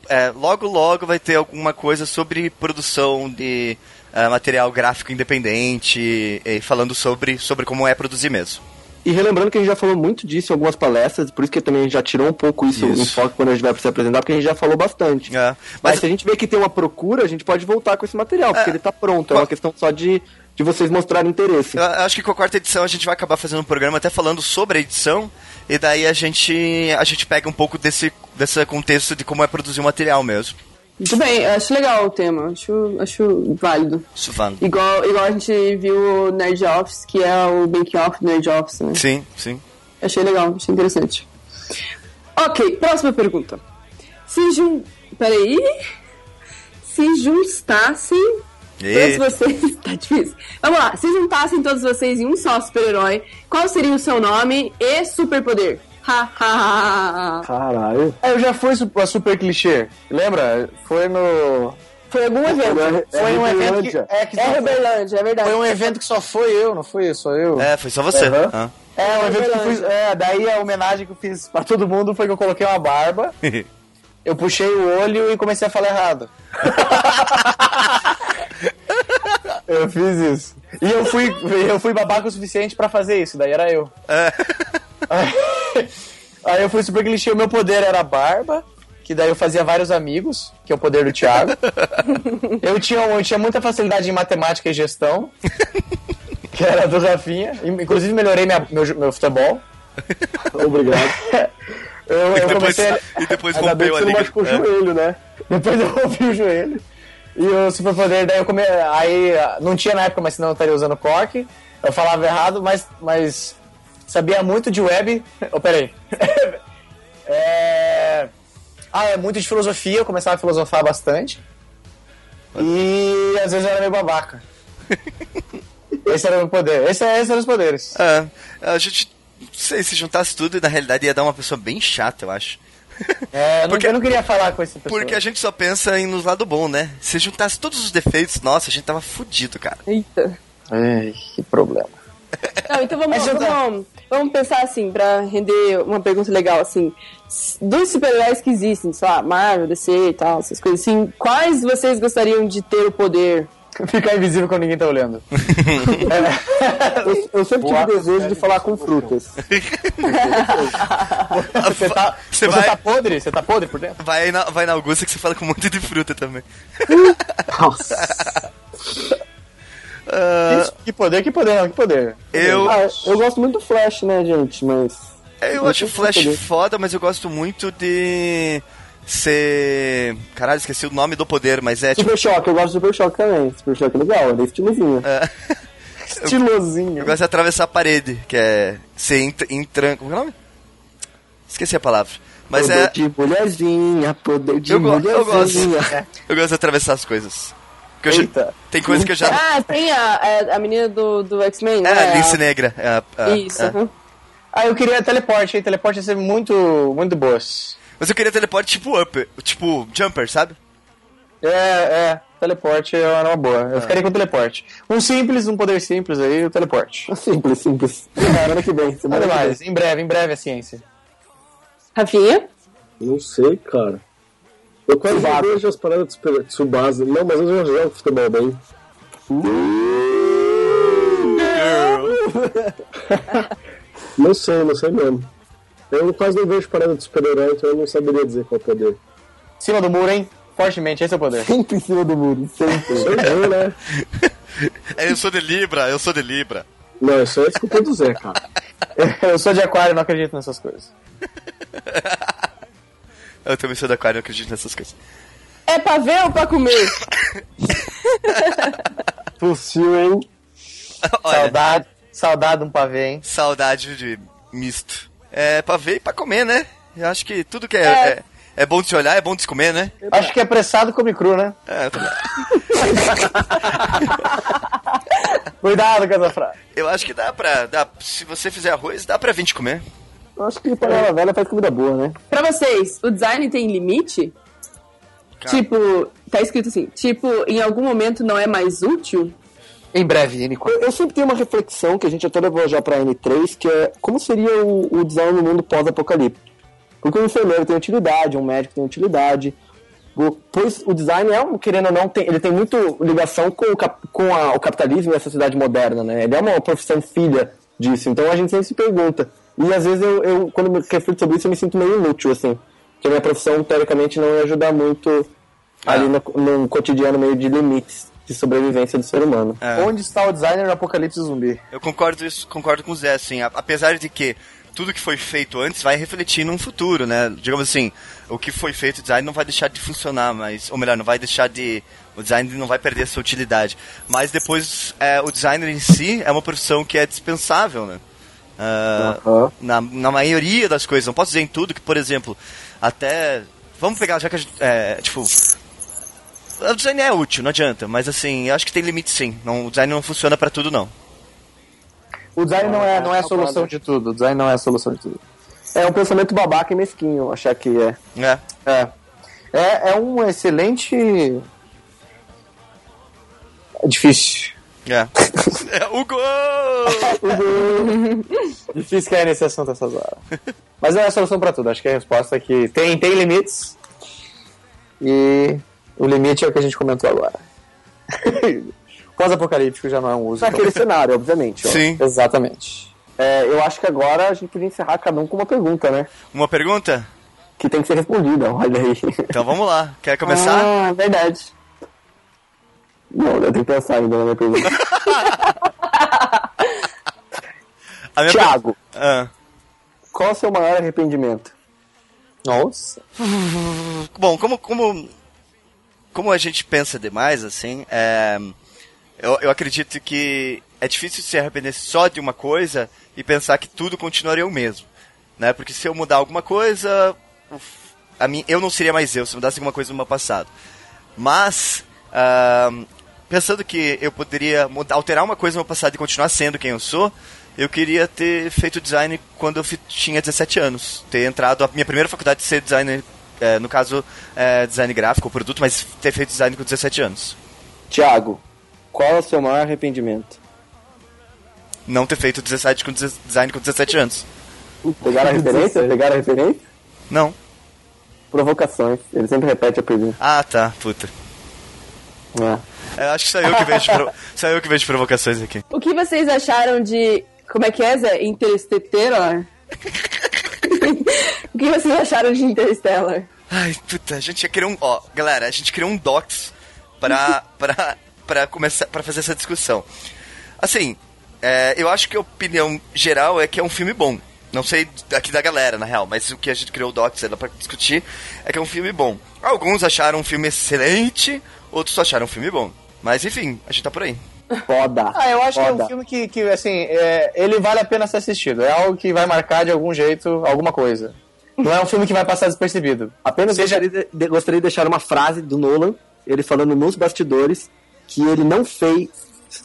é, logo, logo vai ter alguma coisa sobre produção de ah, material gráfico independente, e falando sobre, sobre como é produzir mesmo. E relembrando que a gente já falou muito disso em algumas palestras, por isso que também a gente já tirou um pouco isso, Isso. em foco quando a gente vai se apresentar, porque a gente já falou bastante. É, Mas, se a gente vê que tem uma procura, a gente pode voltar com esse material, porque ele tá pronto. É uma questão só de, de vocês mostrarem interesse. Eu acho que com a quarta edição a gente vai acabar fazendo um programa até falando sobre a edição, e daí a gente, a gente pega um pouco desse, desse contexto de como é produzir o material mesmo. Muito bem, eu acho legal o tema, acho, acho válido. Vale. Igual, igual a gente viu o Nerd Office, que é o Bank Off do Nerd Office, né? Sim, sim. Achei legal, achei interessante. Ok, próxima pergunta. Se jun... Peraí. Se juntassem E... todos vocês... tá difícil. Vamos lá. Se juntassem todos vocês em um só super-herói, qual seria o seu nome e superpoder? Ha, ha, ha, ha. Caralho. É, Eu já fui su- a super clichê. Lembra? Foi no. Foi algum evento. Foi um evento que. É, que É só foi- Reberlândia, é verdade. Foi um evento que só foi eu, não foi só eu. É, foi só você. Ah. É, um evento que eu fiz. É, daí a homenagem que eu fiz pra todo mundo foi que eu coloquei uma barba, eu puxei o olho e comecei a falar errado. eu fiz isso. E eu fui, eu fui babaca o suficiente pra fazer isso, daí era eu. Aí, aí eu fui super clichê, o meu poder era barba, que daí eu fazia vários amigos, que é o poder do Thiago. Eu tinha, eu tinha muita facilidade em matemática e gestão, que era do Rafinha. Inclusive melhorei minha- meu, meu futebol. Obrigado. Eu, E eu depois, comecei. e depois rompeu a você não liga. machucou o É. joelho, né? Depois eu rompi o joelho. E o superpoder, daí eu come... Aí ah, não tinha na época, mas senão eu estaria usando coque. Eu falava errado, mas, mas sabia muito de web. Oh, peraí. é... Ah, é muito de filosofia, eu começava a filosofar bastante. E às vezes eu era meio babaca. Esse era o meu poder. Esse, esses eram os poderes. É, a gente, não sei, se juntasse tudo, na realidade ia dar uma pessoa bem chata, eu acho. É, eu, não, eu não queria falar com esse pessoa. Porque a gente só pensa em nos lado bom, né? Se juntasse todos os defeitos, nossa, a gente tava fudido, cara. Eita. Ai, que problema. Não, então vamos, vamos, vamos pensar assim, pra render uma pergunta legal, assim. Dos super-heróis que existem, sei lá, Marvel, DC e tal, essas coisas assim, quais vocês gostariam de ter o poder? Ficar invisível quando ninguém tá olhando. Eu, eu sempre tive Boa. desejo de falar com frutas. Você tá, Você vai- tá podre? Você tá podre por dentro? Vai na, vai na Augusta que você fala com um monte de fruta também. Ah, Que poder, que poder, não, que poder. eu, Ah, eu gosto muito do Flash, né, gente? Mas. eu acho o Flash foda, mas eu gosto muito de ser. Caralho, esqueci o nome do poder, mas é tipo. Super Choque, eu gosto do Super Choque também. Super Choque é legal, ele é estilosinho. é, Estilosinho. eu gosto de atravessar a parede, que é ser entra. entra como é o nome? Esqueci a palavra. Mas poder é. de mulherzinha, poder de Eu, go eu gosto. mulherzinha. Eu gosto de atravessar as coisas. Porque eu já- tem coisa que eu já. Ah, tem a, a, a menina do, do X-Men, né? É, A- lince negra. É, a- a- Isso, é. aham. Ah, eu queria teleporte, hein? Teleporte ia ser muito, muito boas. Mas eu queria teleporte tipo up, tipo jumper, sabe? É, é. Teleporte era uma boa. Eu ficaria com teleporte. Um simples, um poder simples aí, o teleporte. Simples, simples. Semana que vem, semana Nada que vem. mais. Em breve, em breve a ciência. Rafinha? Não sei, cara. Eu quase Tsubasa. não vejo as paradas de Super- Tsubasa. Não, mas eu já jogo futebol bem. Não sei, não sei mesmo. Eu quase não vejo parada de super-herói, então eu não saberia dizer qual é o poder. Cima do muro, hein? Fortemente, esse é o poder. Sempre em cima do muro, sempre. Eu, né? É, Eu sou de Libra, eu sou de Libra. Não, isso é desculpa do Zé, cara. Eu sou de aquário, não acredito nessas coisas. Eu também sou da Aquário, eu acredito nessas coisas. É pra ver ou pra comer? Tossiu, hein? Olha, Saudade, saudade de um pavê, hein? saudade de misto. É pra ver e pra comer, né? Eu acho que tudo que é, É. é, é bom de se olhar, é bom de se comer, né? Acho que é pressado come cru, né? É, eu também. Cuidado, Casafra. Eu acho que dá pra. Dá, se você fizer arroz, dá pra vir de comer. Eu acho que panela velha faz comida boa, né? Pra vocês, o design tem limite? Cara. Tipo, tá escrito assim, tipo, em algum momento não é mais útil? Em breve, Nico. Eu, eu sempre tenho uma reflexão que a gente até levou já pra N3, que é como seria o, o design no mundo pós-apocalipse. Porque um enfermeiro tem utilidade, um médico tem utilidade. O- Pois o design é, um, querendo ou não, tem, ele tem muito ligação com, o, cap- com a- o capitalismo e a sociedade moderna, né? Ele é uma profissão filha disso. Então a gente sempre se pergunta. E às vezes eu, eu quando me reflito sobre isso, eu me sinto meio inútil, assim. Porque a minha profissão, teoricamente, não ia ajudar muito ali no, no cotidiano meio de limites de sobrevivência do ser humano. É. Onde está o designer no apocalipse zumbi? Eu concordo, isso, concordo com o Zé, assim, a- apesar de que tudo que foi feito antes vai refletir num futuro, né? Digamos assim, o que foi feito, o design não vai deixar de funcionar, mas, ou melhor, não vai deixar de. O design não vai perder sua utilidade. Mas depois, é, o designer em si é uma profissão que é dispensável, né? Aham. na, na maioria das coisas, não posso dizer em tudo, que, por exemplo, até. Vamos pegar, já que a gente. É, tipo. O design é útil, não adianta, mas assim, eu acho que tem limite sim. Não, o design não funciona pra tudo, não. O design não é, não é a solução de tudo. O design não é a solução de tudo. É um pensamento babaca e mesquinho, achar que é. É. É. É, é um excelente. É difícil. É. é o gol! Difícil cair nesse assunto essas horas. Mas é a solução pra tudo. Acho que a resposta é que tem, tem limites. E o limite é o que a gente comentou agora. Pós-apocalíptico já não é um uso. Naquele cenário, obviamente. ó. Sim. Exatamente. É, eu acho que agora a gente podia encerrar cada um com uma pergunta, né? Uma pergunta? Que tem que ser respondida, olha aí. Então vamos lá. Quer começar? Ah, verdade. Não, eu tenho que pensar ainda na minha pergunta. A minha Thiago, per- Ah. qual é o seu maior arrependimento? Nossa. Bom, como, como, como a gente pensa demais, assim, é, eu, eu acredito que é difícil se arrepender só de uma coisa e pensar que tudo continuaria o mesmo. Né? Porque se eu mudar alguma coisa, uf, a mim, eu não seria mais eu se mudasse alguma coisa no meu passado. Mas, ah, pensando que eu poderia mudar, alterar uma coisa no meu passado e continuar sendo quem eu sou, eu queria ter feito design quando eu tinha 17 anos. Ter entrado, a minha primeira faculdade de ser designer, é, no caso, é, design gráfico, ou produto, mas ter feito design com 17 anos. Thiago, qual é o seu maior arrependimento? Não ter feito 17 com design com 17 anos. Pegaram a referência? Pegaram a referência? Não. Provocações. Ele sempre repete a pergunta. Ah, tá. Puta. É. Eu acho que só eu que só eu que vejo provocações aqui. O que vocês acharam de. Como é que é, Zé? Interstellar? o que vocês acharam de Interstellar? Ai, puta, a gente ia criar um. Ó, galera, a gente criou um docs pra, pra, pra começar pra fazer essa discussão. Assim, é, eu acho que a opinião geral é que é um filme bom. Não sei aqui da galera, na real, mas o que a gente criou o docs era pra discutir é que é um filme bom. Alguns acharam um filme excelente, outros acharam um filme bom. Mas enfim, a gente tá por aí. Foda. Ah, eu acho que é Foda. um filme que, que assim, é, ele vale a pena ser assistido. É algo que vai marcar de algum jeito alguma coisa. Não é um filme que vai passar despercebido. Apenas Seja- gostaria, de, gostaria de deixar uma frase do Nolan, ele falando nos bastidores, que ele não fez.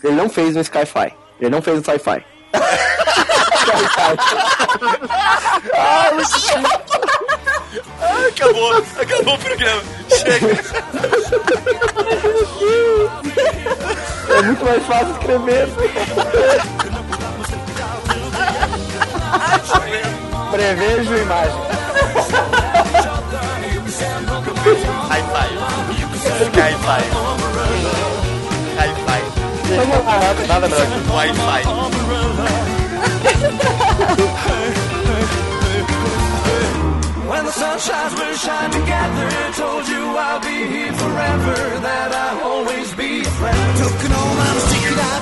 Ele não fez um Skyfi. Ele não fez um sci-fi. Ah, acabou, acabou o programa. Chega. É muito mais fácil escrever. Prevejo imagem. High five. Sky five. High five. Nada melhor que Wi-Fi. The we'll shine together. Told you I'll be here forever, that I'll always be a friend. Took an old man see